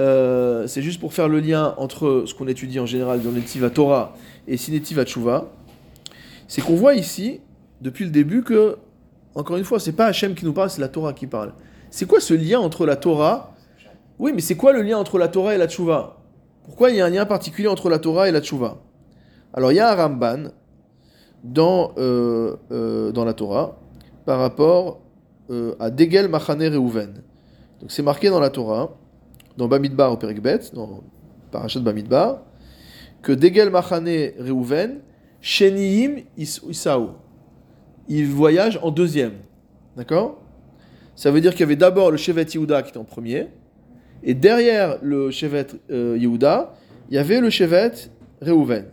Euh, c'est juste pour faire le lien entre ce qu'on étudie en général dans Netiva Torah et Sinetiva Tshuva. C'est qu'on voit ici, depuis le début, que, encore une fois, c'est pas Hachem qui nous parle, c'est la Torah qui parle. C'est quoi ce lien entre la Torah Oui, mais c'est quoi le lien entre la Torah et la Tshuva? Pourquoi il y a un lien particulier entre la Torah et la Tshuva? Alors il y a un Ramban dans, euh, euh, dans la Torah par rapport à Degel Machane Reuven. Donc c'est marqué dans la Torah, dans Bamidbar au Perikbet, dans Parashat Bamidbar, que Degel Machane Reuven, Sheniim Is- Isaou. Il voyage en deuxième. D'accord? Ça veut dire qu'il y avait d'abord le Shevet Yehuda qui était en premier, et derrière le Shevet euh, Yehuda, il y avait le Shevet Reuven.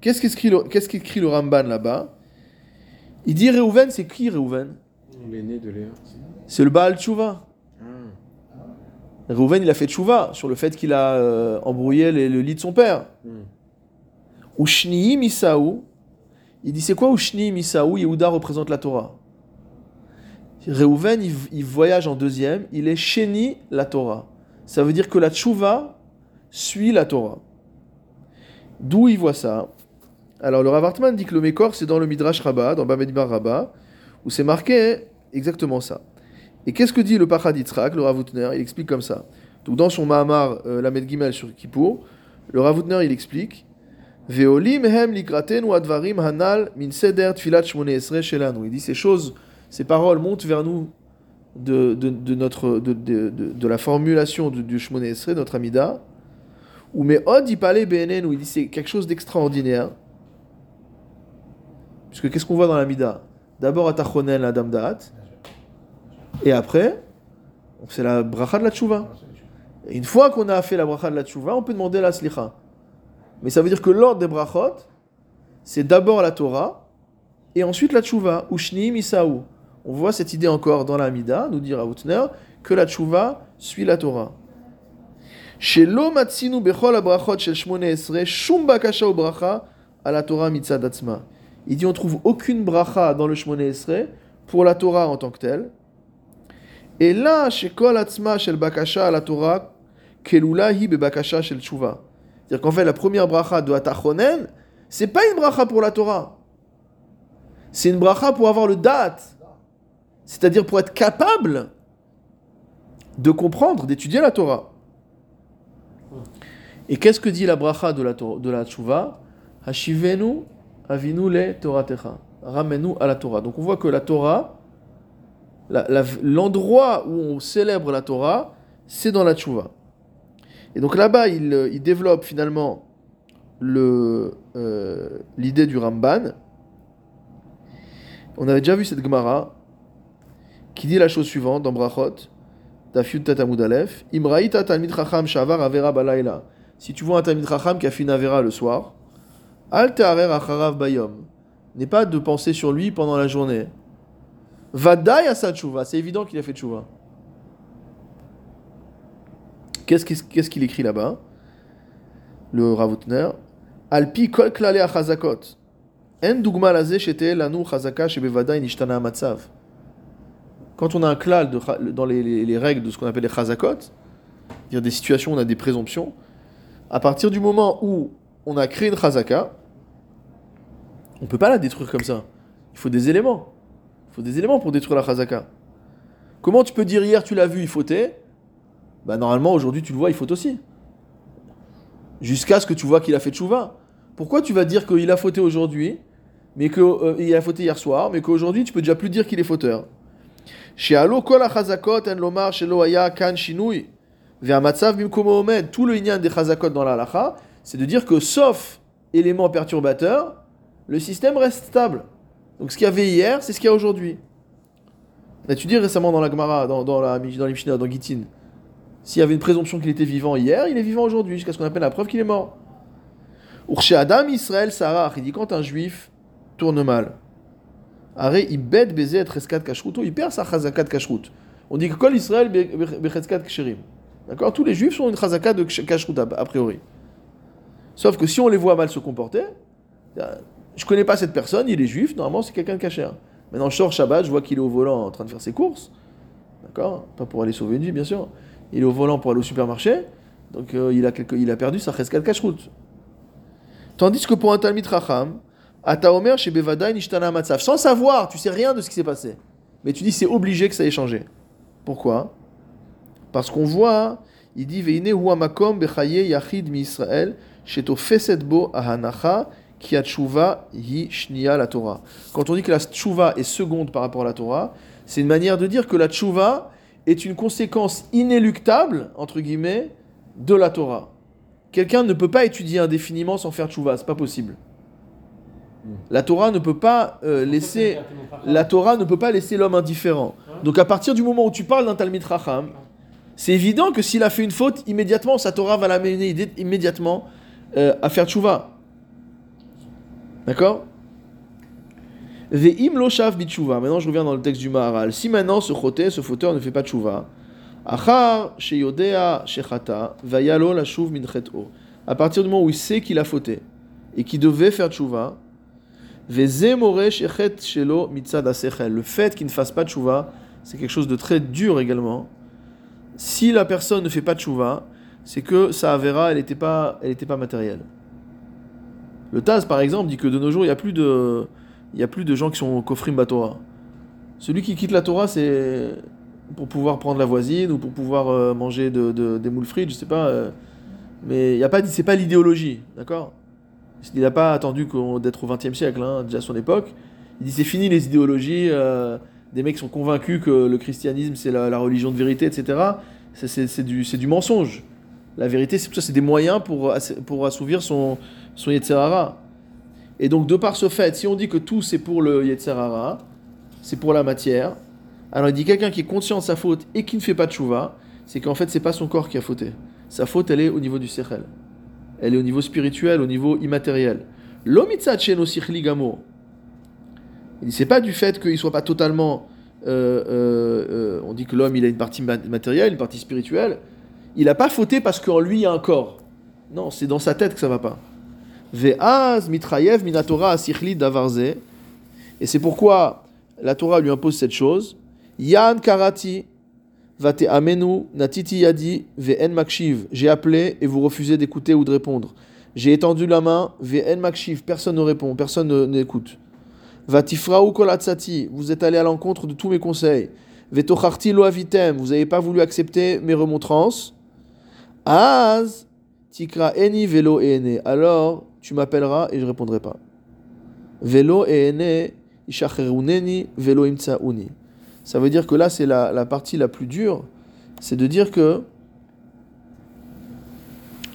Qu'est-ce qu'écrit le, le Ramban là-bas? Il dit Reuven, c'est qui Reuven? L'aîné de Léa. C'est le Baal Tchouva. Reuven, il a fait Tchouva sur le fait qu'il a euh, embrouillé les- le lit de son père. Hmm. Ushniim Isaou, il dit c'est quoi Ushniim Isaou? Yehuda représente la Torah. Reuven, il, il voyage en deuxième, il est Sheni la Torah. Ça veut dire que la Tchouva suit la Torah. D'où il voit ça? Alors le Rav Hartman dit que le Mekor c'est dans le Midrash Rabbah, dans Bamedbar Rabbah, où c'est marqué exactement ça. Et qu'est-ce que dit le Pachad Yitzhak, le Rav Hutner Il explique comme ça. Donc dans son Mahamar euh, Lamed Gimel sur Kippour, le Rav Hutner il explique Veolim hem likratenu advarim hanal min seder tfilat shelanu. Il dit ces choses, ces paroles montent vers nous de, de, de notre, de, de, la formulation du, du shmone esre, notre amida. Ou mais od ipale benen, où il dit c'est quelque chose d'extraordinaire. Puisque qu'est-ce qu'on voit dans l'amida D'abord atachonen la dame da'at, et après, c'est la bracha de la tchouva. Une fois qu'on a fait la bracha de la tchouva, on peut demander la slicha. Mais ça veut dire que l'ordre des brachot, c'est d'abord la Torah, et ensuite la tchouva, Ushni Misaou. On voit cette idée encore dans la Mida, nous dit Raoutner, que la tchouva suit la Torah. Chez matzinu bechol abrachot shel shmone esre, shum bakasha bracha à la Torah. Il dit on trouve aucune bracha dans le shmone esre pour la Torah en tant que telle. Chez kol atzma shel bakasha à la Torah, kelulahi be bakasha shel tchouva. C'est-à-dire qu'en fait, la première bracha de Atachonen, c'est pas une bracha pour la Torah. C'est une bracha pour avoir le date. C'est-à-dire pour être capable de comprendre, d'étudier la Torah. Et qu'est-ce que dit la bracha de la, Torah- de la le Toratecha. Ramène-nous à la Torah. Donc on voit que la Torah, l'endroit où on célèbre la Torah, c'est dans la tchouva. Et donc là-bas, il, euh, développe finalement le, euh, l'idée du Ramban. On avait déjà vu cette Gemara qui dit la chose suivante dans Brachot, Dafyud Tatamud Aleph, Imraïta Talmid Chacham Shavar Avera Balayla. Si tu vois un Talmid Chacham qui a fait une Avera le soir, Al Te'arer Acharav Bayom. N'est pas de penser sur lui pendant la journée. Vadaï Asa Tshuva. C'est évident qu'il a fait Tshuva. Qu'est-ce qu'il écrit là-bas? Le Ravutner. Alpi kol klale achazakot. En laze chazaka nishtana amatzav. Quand on a un klal dans les règles de ce qu'on appelle les chazakot, c'est-à-dire des situations où on a des présomptions, à partir du moment où on a créé une chazaka, on ne peut pas la détruire comme ça. Il faut des éléments. Faut des éléments pour détruire la chazaka. Comment tu peux dire hier tu l'as vu, il fautait? Bah normalement aujourd'hui tu le vois, il faut aussi. Jusqu'à ce que tu vois qu'il a fait tchouva. Pourquoi tu vas dire qu'il a fauté aujourd'hui, mais qu'il a fauté hier soir, mais qu'aujourd'hui tu peux déjà plus dire qu'il est fauteur? Tout le inyan des chazakot dans la c'est de dire que sauf élément perturbateur, le système reste stable. Donc ce qu'il y avait hier, c'est ce qu'il y a aujourd'hui. On a étudié récemment dans la Gemara, dans, dans la dans Mishnah, dans Gittin. S'il y avait une présomption qu'il était vivant hier, il est vivant aujourd'hui, jusqu'à ce qu'on appelle la preuve qu'il est mort. Urshe Adam Israël Sarah, il dit quand un juif tourne mal, il perd sa chazakat kashrut. On dit que kol Israël becheskat ksherim. D'accord? Tous les juifs sont une chazakat de kashrut a priori. Sauf que si on les voit mal se comporter, je connais pas cette personne, il est juif, normalement c'est quelqu'un de caché. Maintenant je sors Shabbat, je vois qu'il est au volant en train de faire ses courses. D'accord? Pas pour aller sauver une vie, bien sûr. Il est au volant pour aller au supermarché, donc euh, il, a quelque- il a perdu sa kashrut. Tandis que pour un Talmid Racham, Ataomer chez Bevadaï Nishtana Matzav, sans savoir, tu sais rien de ce qui s'est passé. Mais tu dis c'est obligé que ça ait changé. Pourquoi? Parce qu'on voit, il dit Veine huwa makom bechaye yachid mi Israël, ahanacha ki tshuva shnia la Torah. Quand on dit que la tshuva est seconde par rapport à la Torah, c'est une manière de dire que la tshuva est une conséquence inéluctable, entre guillemets, de la Torah. Quelqu'un ne peut pas étudier indéfiniment sans faire tshuva, c'est pas possible. La Torah ne peut pas euh, laisser la Torah ne peut pas laisser l'homme indifférent. Donc à partir du moment où tu parles d'un Talmid Racham, c'est évident que s'il a fait une faute, immédiatement sa Torah va l'amener immédiatement euh, à faire tchouva. D'accord? Ve'im lo shav. Maintenant je reviens dans le texte du Maharal. Si maintenant ce choté, ce fauteur ne fait pas tchouva, achar sheyodea shechata vayalo lashuv min chet'o. À partir du moment où il sait qu'il a fauté et qu'il devait faire tchouva, Veze more shechet shelo mitzad asechel. Le fait qu'il ne fasse pas de tchouva, c'est quelque chose de très dur également. Si la personne ne fait pas de tchouva, c'est que sa avera, elle n'était pas, pas matérielle. Le Taz, par exemple, dit que de nos jours, il n'y a plus de, il y a plus de gens qui sont kofrim batora. Celui qui quitte la Torah, c'est pour pouvoir prendre la voisine ou pour pouvoir euh, manger de, de- des moules frites, je sais pas. euh, mais il a pas, c'est pas l'idéologie, d'accord? Il n'a pas attendu d'être au XXe siècle, hein, déjà à son époque. Il dit c'est fini les idéologies, euh, des mecs sont convaincus que le christianisme c'est la, religion de vérité, etc. C'est- du, du mensonge. La vérité, c'est c'est des moyens pour, pour assouvir son, son Yetzerara. Et donc, de par ce fait, si on dit que tout c'est pour le Yetzerara, c'est pour la matière, alors il dit quelqu'un qui est conscient de sa faute et qui ne fait pas de chouva, c'est qu'en fait, c'est pas son corps qui a fauté. Sa faute, elle est au niveau du sechel. Elle est au niveau spirituel, au niveau immatériel. L'omitzat sheno sichli gamo. Il c'est pas du fait qu'il soit pas totalement. euh, euh, euh, on dit que l'homme il a une partie ma- matérielle, une partie spirituelle. Il n'a pas fauté parce qu'en lui il y a un corps. Non, c'est dans sa tête que ça va pas. Ve'az mitrayev minatora asichli davarze. Et c'est pourquoi la Torah lui impose cette chose. Yan karati vate amenu natiti yadi ve'en makshiv. J'ai appelé et vous refusez d'écouter ou de répondre. J'ai étendu la main ve'en makshiv. Personne ne répond, personne ne- n'écoute. Vatifraou kolatsati, vous êtes allé à l'encontre de tous mes conseils. Vetocharti lo avitem, vous n'avez pas voulu accepter mes remontrances. Az tikra eni velo ene, alors tu m'appelleras et je répondrai pas. Velo ene velo. Ça veut dire que là, c'est la, la partie la plus dure, c'est de dire que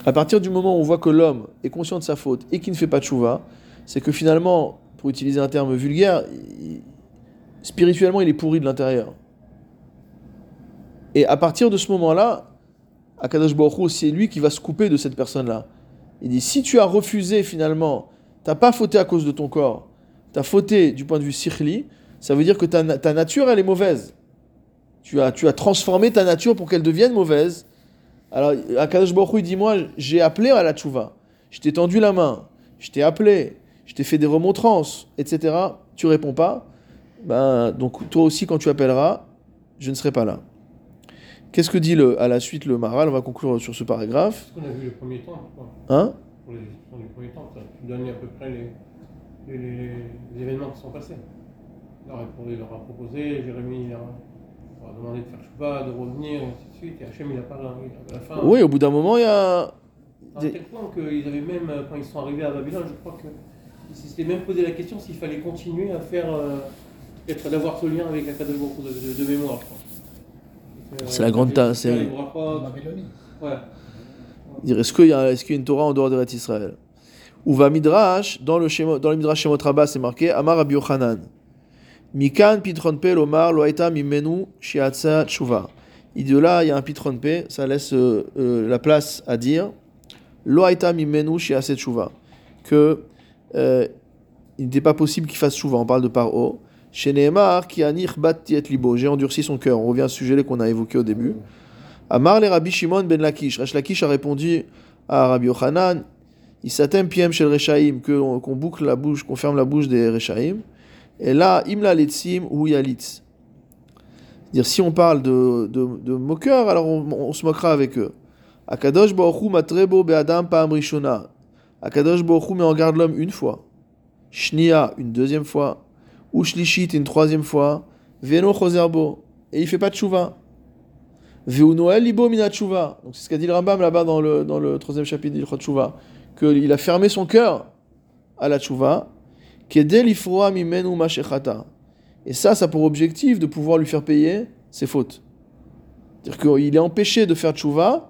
à partir du moment où on voit que l'homme est conscient de sa faute et qu'il ne fait pas de chouva, c'est que finalement, pour utiliser un terme vulgaire, spirituellement, il est pourri de l'intérieur. Et à partir de ce moment-là, Akadosh Baruch c'est lui qui va se couper de cette personne-là. Il dit si tu as refusé finalement, t'as pas fauté à cause de ton corps, t'as fauté du point de vue sikhli, ça veut dire que ta, na- ta nature elle est mauvaise. Tu as, tu as transformé ta nature pour qu'elle devienne mauvaise. Alors Akadosh Baruch dit moi j'ai appelé à la tchouva, je t'ai tendu la main, je t'ai appelé, je t'ai fait des remontrances, etc. Tu réponds pas, ben donc toi aussi quand tu appelleras, je ne serai pas là. Qu'est-ce que dit le, à la suite le Maral On va conclure sur ce paragraphe. C'est ce qu'on a vu le premier temps, je crois. Hein Pour les discussions du premier temps, ça, tu donnes à peu près les, les, les- les événements qui sont passés. Il leur a, il leur a proposé, Jérémie leur a, demandé de faire choupa, de revenir, et ainsi de suite, et Hachem il a pas à la fin. Oui, au bout d'un moment, il y a. À tel point qu'ils avaient même, euh, quand ils sont arrivés à Babylone, je crois qu'ils s'étaient même posé la question s'il fallait continuer à faire, euh, peut-être d'avoir ce lien avec la Kadosh de, de, de mémoire, C'est la grande tasse, est-ce qu'il y, a- est-ce qu'il y a une Torah en dehors de Israël? Ou va Midrash, dans le, Shemo- dans le Midrash Shemot Rabbah, c'est marqué Amar Rabbi Yochanan. Mikan pitron pe lomar lo haita mimenu shiatsa tshuva. Il y a un pitron pe, ça laisse euh, euh, la place à dire lo haita mimenu shiatsa tshuva. Que euh, il n'était pas possible qu'il fasse tshuva. On parle de paro. Chez Nehemar, qui a nichbat tiet libo. J'ai endurci son cœur. On revient ce sujet qu'on a évoqué au début. Amar le Rabbi Shimon ben Lakish. Rash Lakish a répondu à Rabbi Yochanan, Isatem piem shel Rechaim, que- qu'on boucle la bouche, qu'on ferme la bouche des Rechaim. Et là, imla letzim ou yalitz. C'est-à-dire, si on parle de, de, de moqueurs, alors on, se moquera avec eux. Akadosh Baruch Hu matrebo be'adam pa'am rishona. Akadosh Baruch Hu met en garde l'homme une fois. Shnia, une deuxième fois. Ou shlishit, une troisième fois. Veno chozerbo. Et il fait pas de chouva. Veu Noël mina tshuva. Donc c'est ce qu'a dit le Rambam là-bas dans le, dans le troisième chapitre d'Ilchot Tshuva. Qu'il a fermé son cœur à la tshuva. Mimenu mashechata. Et ça, ça a pour objectif de pouvoir lui faire payer ses fautes. C'est-à-dire qu'il est empêché de faire tshuva.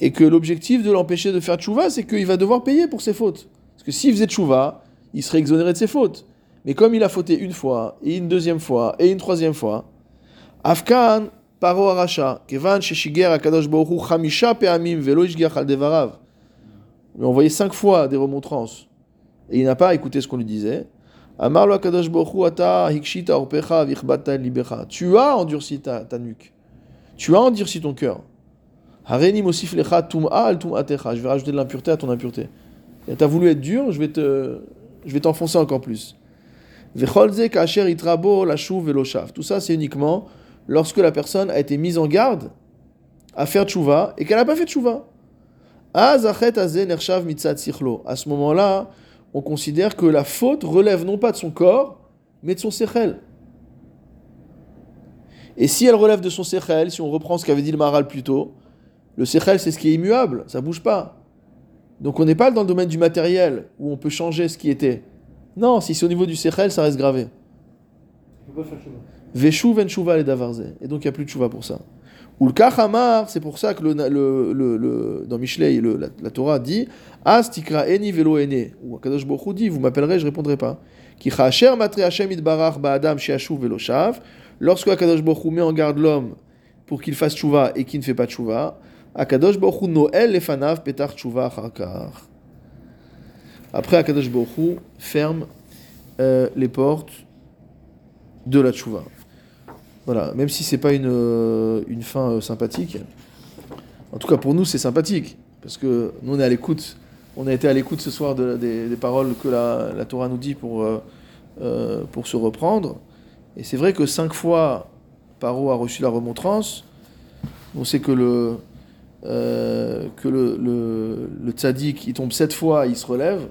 Et que l'objectif de l'empêcher de faire tshuva, c'est qu'il va devoir payer pour ses fautes. Parce que s'il faisait tshuva, il serait exonéré de ses fautes. Mais comme il a fauté une fois, et une deuxième fois, et une troisième fois, Afkan paro aracha, kevan sheshiger akadosh baruch hu chamisha pe'amim velo al devarav. Lui a envoyé cinq fois des remontrances, et il n'a pas écouté ce qu'on lui disait. Amar lo akadosh baruch hu ata hikshita orpecha vichbata libecha. Tu as endurci ta, ta nuque. Tu as endurci ton cœur. Hareni mosif lecha tum'a al tum'atecha. Je vais rajouter de l'impureté à ton impureté. Tu as voulu être dur, je vais te, je vais t'enfoncer encore plus. Tout ça, c'est uniquement lorsque la personne a été mise en garde à faire tchouva et qu'elle n'a pas fait tchouva. À ce moment-là, on considère que la faute relève non pas de son corps, mais de son sechel. Et si elle relève de son sechel, si on reprend ce qu'avait dit le Maral plus tôt, le sechel c'est ce qui est immuable, ça bouge pas. Donc on n'est pas dans le domaine du matériel où on peut changer ce qui était. Non, si c'est au niveau du sechel, ça reste gravé. Veshu ven le davarze. Et donc il n'y a plus de shuva pour ça. Ou le c'est pour ça que le, le, le, le- dans Mishlei, le- la, Torah dit As tikra eni velo ene. Ou Akadosh Baruch Hu dit Vous m'appellerez, je répondrai pas. Ki chacher matre Hashem itbarach ba'adam sheashuv velo shav. Lorsque Akadosh Baruch Hu met en garde l'homme pour qu'il fasse shuva et qu'il ne fait pas shuva, Akadosh Baruch Hu noel lefanav petar shuva acharkar. Après, Akadosh Hu ferme euh, les portes de la tchouva. Voilà, même si c'est pas une, euh, une fin euh, sympathique. En tout cas, pour nous, c'est sympathique. Parce que nous, on est à l'écoute. On a été à l'écoute ce soir de- des, paroles que la, la Torah nous dit pour, pour se reprendre. Et c'est vrai que cinq fois, Paro a reçu la remontrance. On sait que le, que le, le tzaddik, il tombe sept fois, il se relève.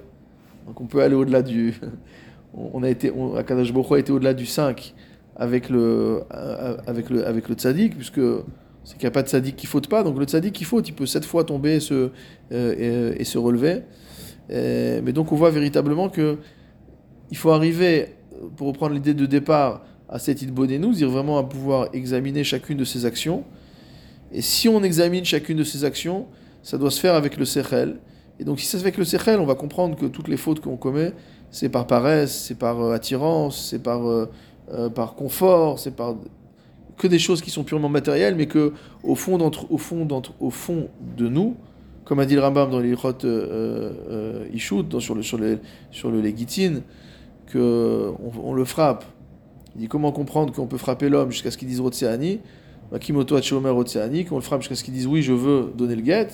Donc on peut aller au-delà du, [LAUGHS] on a été, on, Hu a été au-delà du 5 avec le, euh, avec le, avec le tzaddik, puisque c'est qu'il n'y a pas de tzaddik qui faute pas. Donc le tzaddik qui faute, il peut sept fois tomber et se, euh, et, et se relever. Euh, mais donc on voit véritablement que il faut arriver, pour reprendre l'idée de départ, à cette nous dire vraiment à pouvoir examiner chacune de ses actions. Et si on examine chacune de ces actions, ça doit se faire avec le sechel. Et donc si ça se fait avec le sechel, on va comprendre que toutes les fautes qu'on commet, c'est par paresse, c'est par euh, attirance, c'est par, euh, euh, par confort, c'est par que des choses qui sont purement matérielles, mais que au fond, au fond, au fond de nous, comme a dit le Rambam dans l'Ichot euh, Ishut, sur le, sur le, sur le Léguitine, que on, le frappe. Il dit comment comprendre qu'on peut frapper l'homme jusqu'à ce qu'il dise Rotseani, Makimoto Hachomer Rotseani, qu'on le frappe jusqu'à ce qu'il dise oui, je veux donner le guet.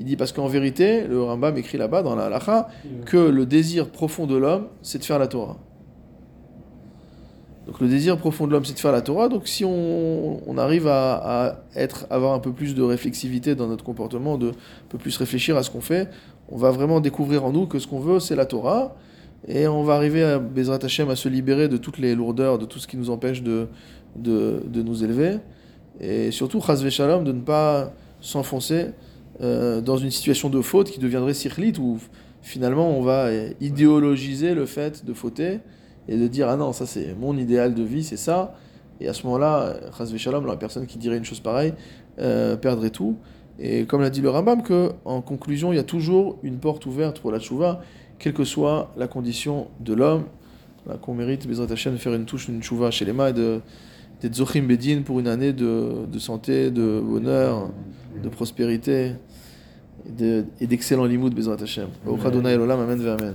Il dit parce qu'en vérité, le Rambam écrit là-bas dans la halacha que le désir profond de l'homme, c'est de faire la Torah. Donc le désir profond de l'homme, c'est de faire la Torah. Donc si on, arrive à, être, avoir un peu plus de réflexivité dans notre comportement, de un peu plus réfléchir à ce qu'on fait, on va vraiment découvrir en nous que ce qu'on veut, c'est la Torah. Et on va arriver à Bezrat Hashem à se libérer de toutes les lourdeurs, de tout ce qui nous empêche de, de, de nous élever. Et surtout, Shalom, de ne pas s'enfoncer euh, dans une situation de faute qui deviendrait sikhlit, où finalement on va idéologiser le fait de fauter et de dire ah non, ça c'est mon idéal de vie, c'est ça. Et à ce moment-là, Shalom, la personne qui dirait une chose pareille, euh, perdrait tout. Et comme l'a dit le Rambam, que en conclusion, il y a toujours une porte ouverte pour la tchouva, quelle que soit la condition de l'homme. Qu'on mérite, Bezrat Hashem, de faire une touche, une tchouva chez les mains et de, d'être Zochim Bedin pour une année de, de santé, de bonheur, de prospérité et de- et d'excellents limoud, Bezrat Hashem. Amen Amen.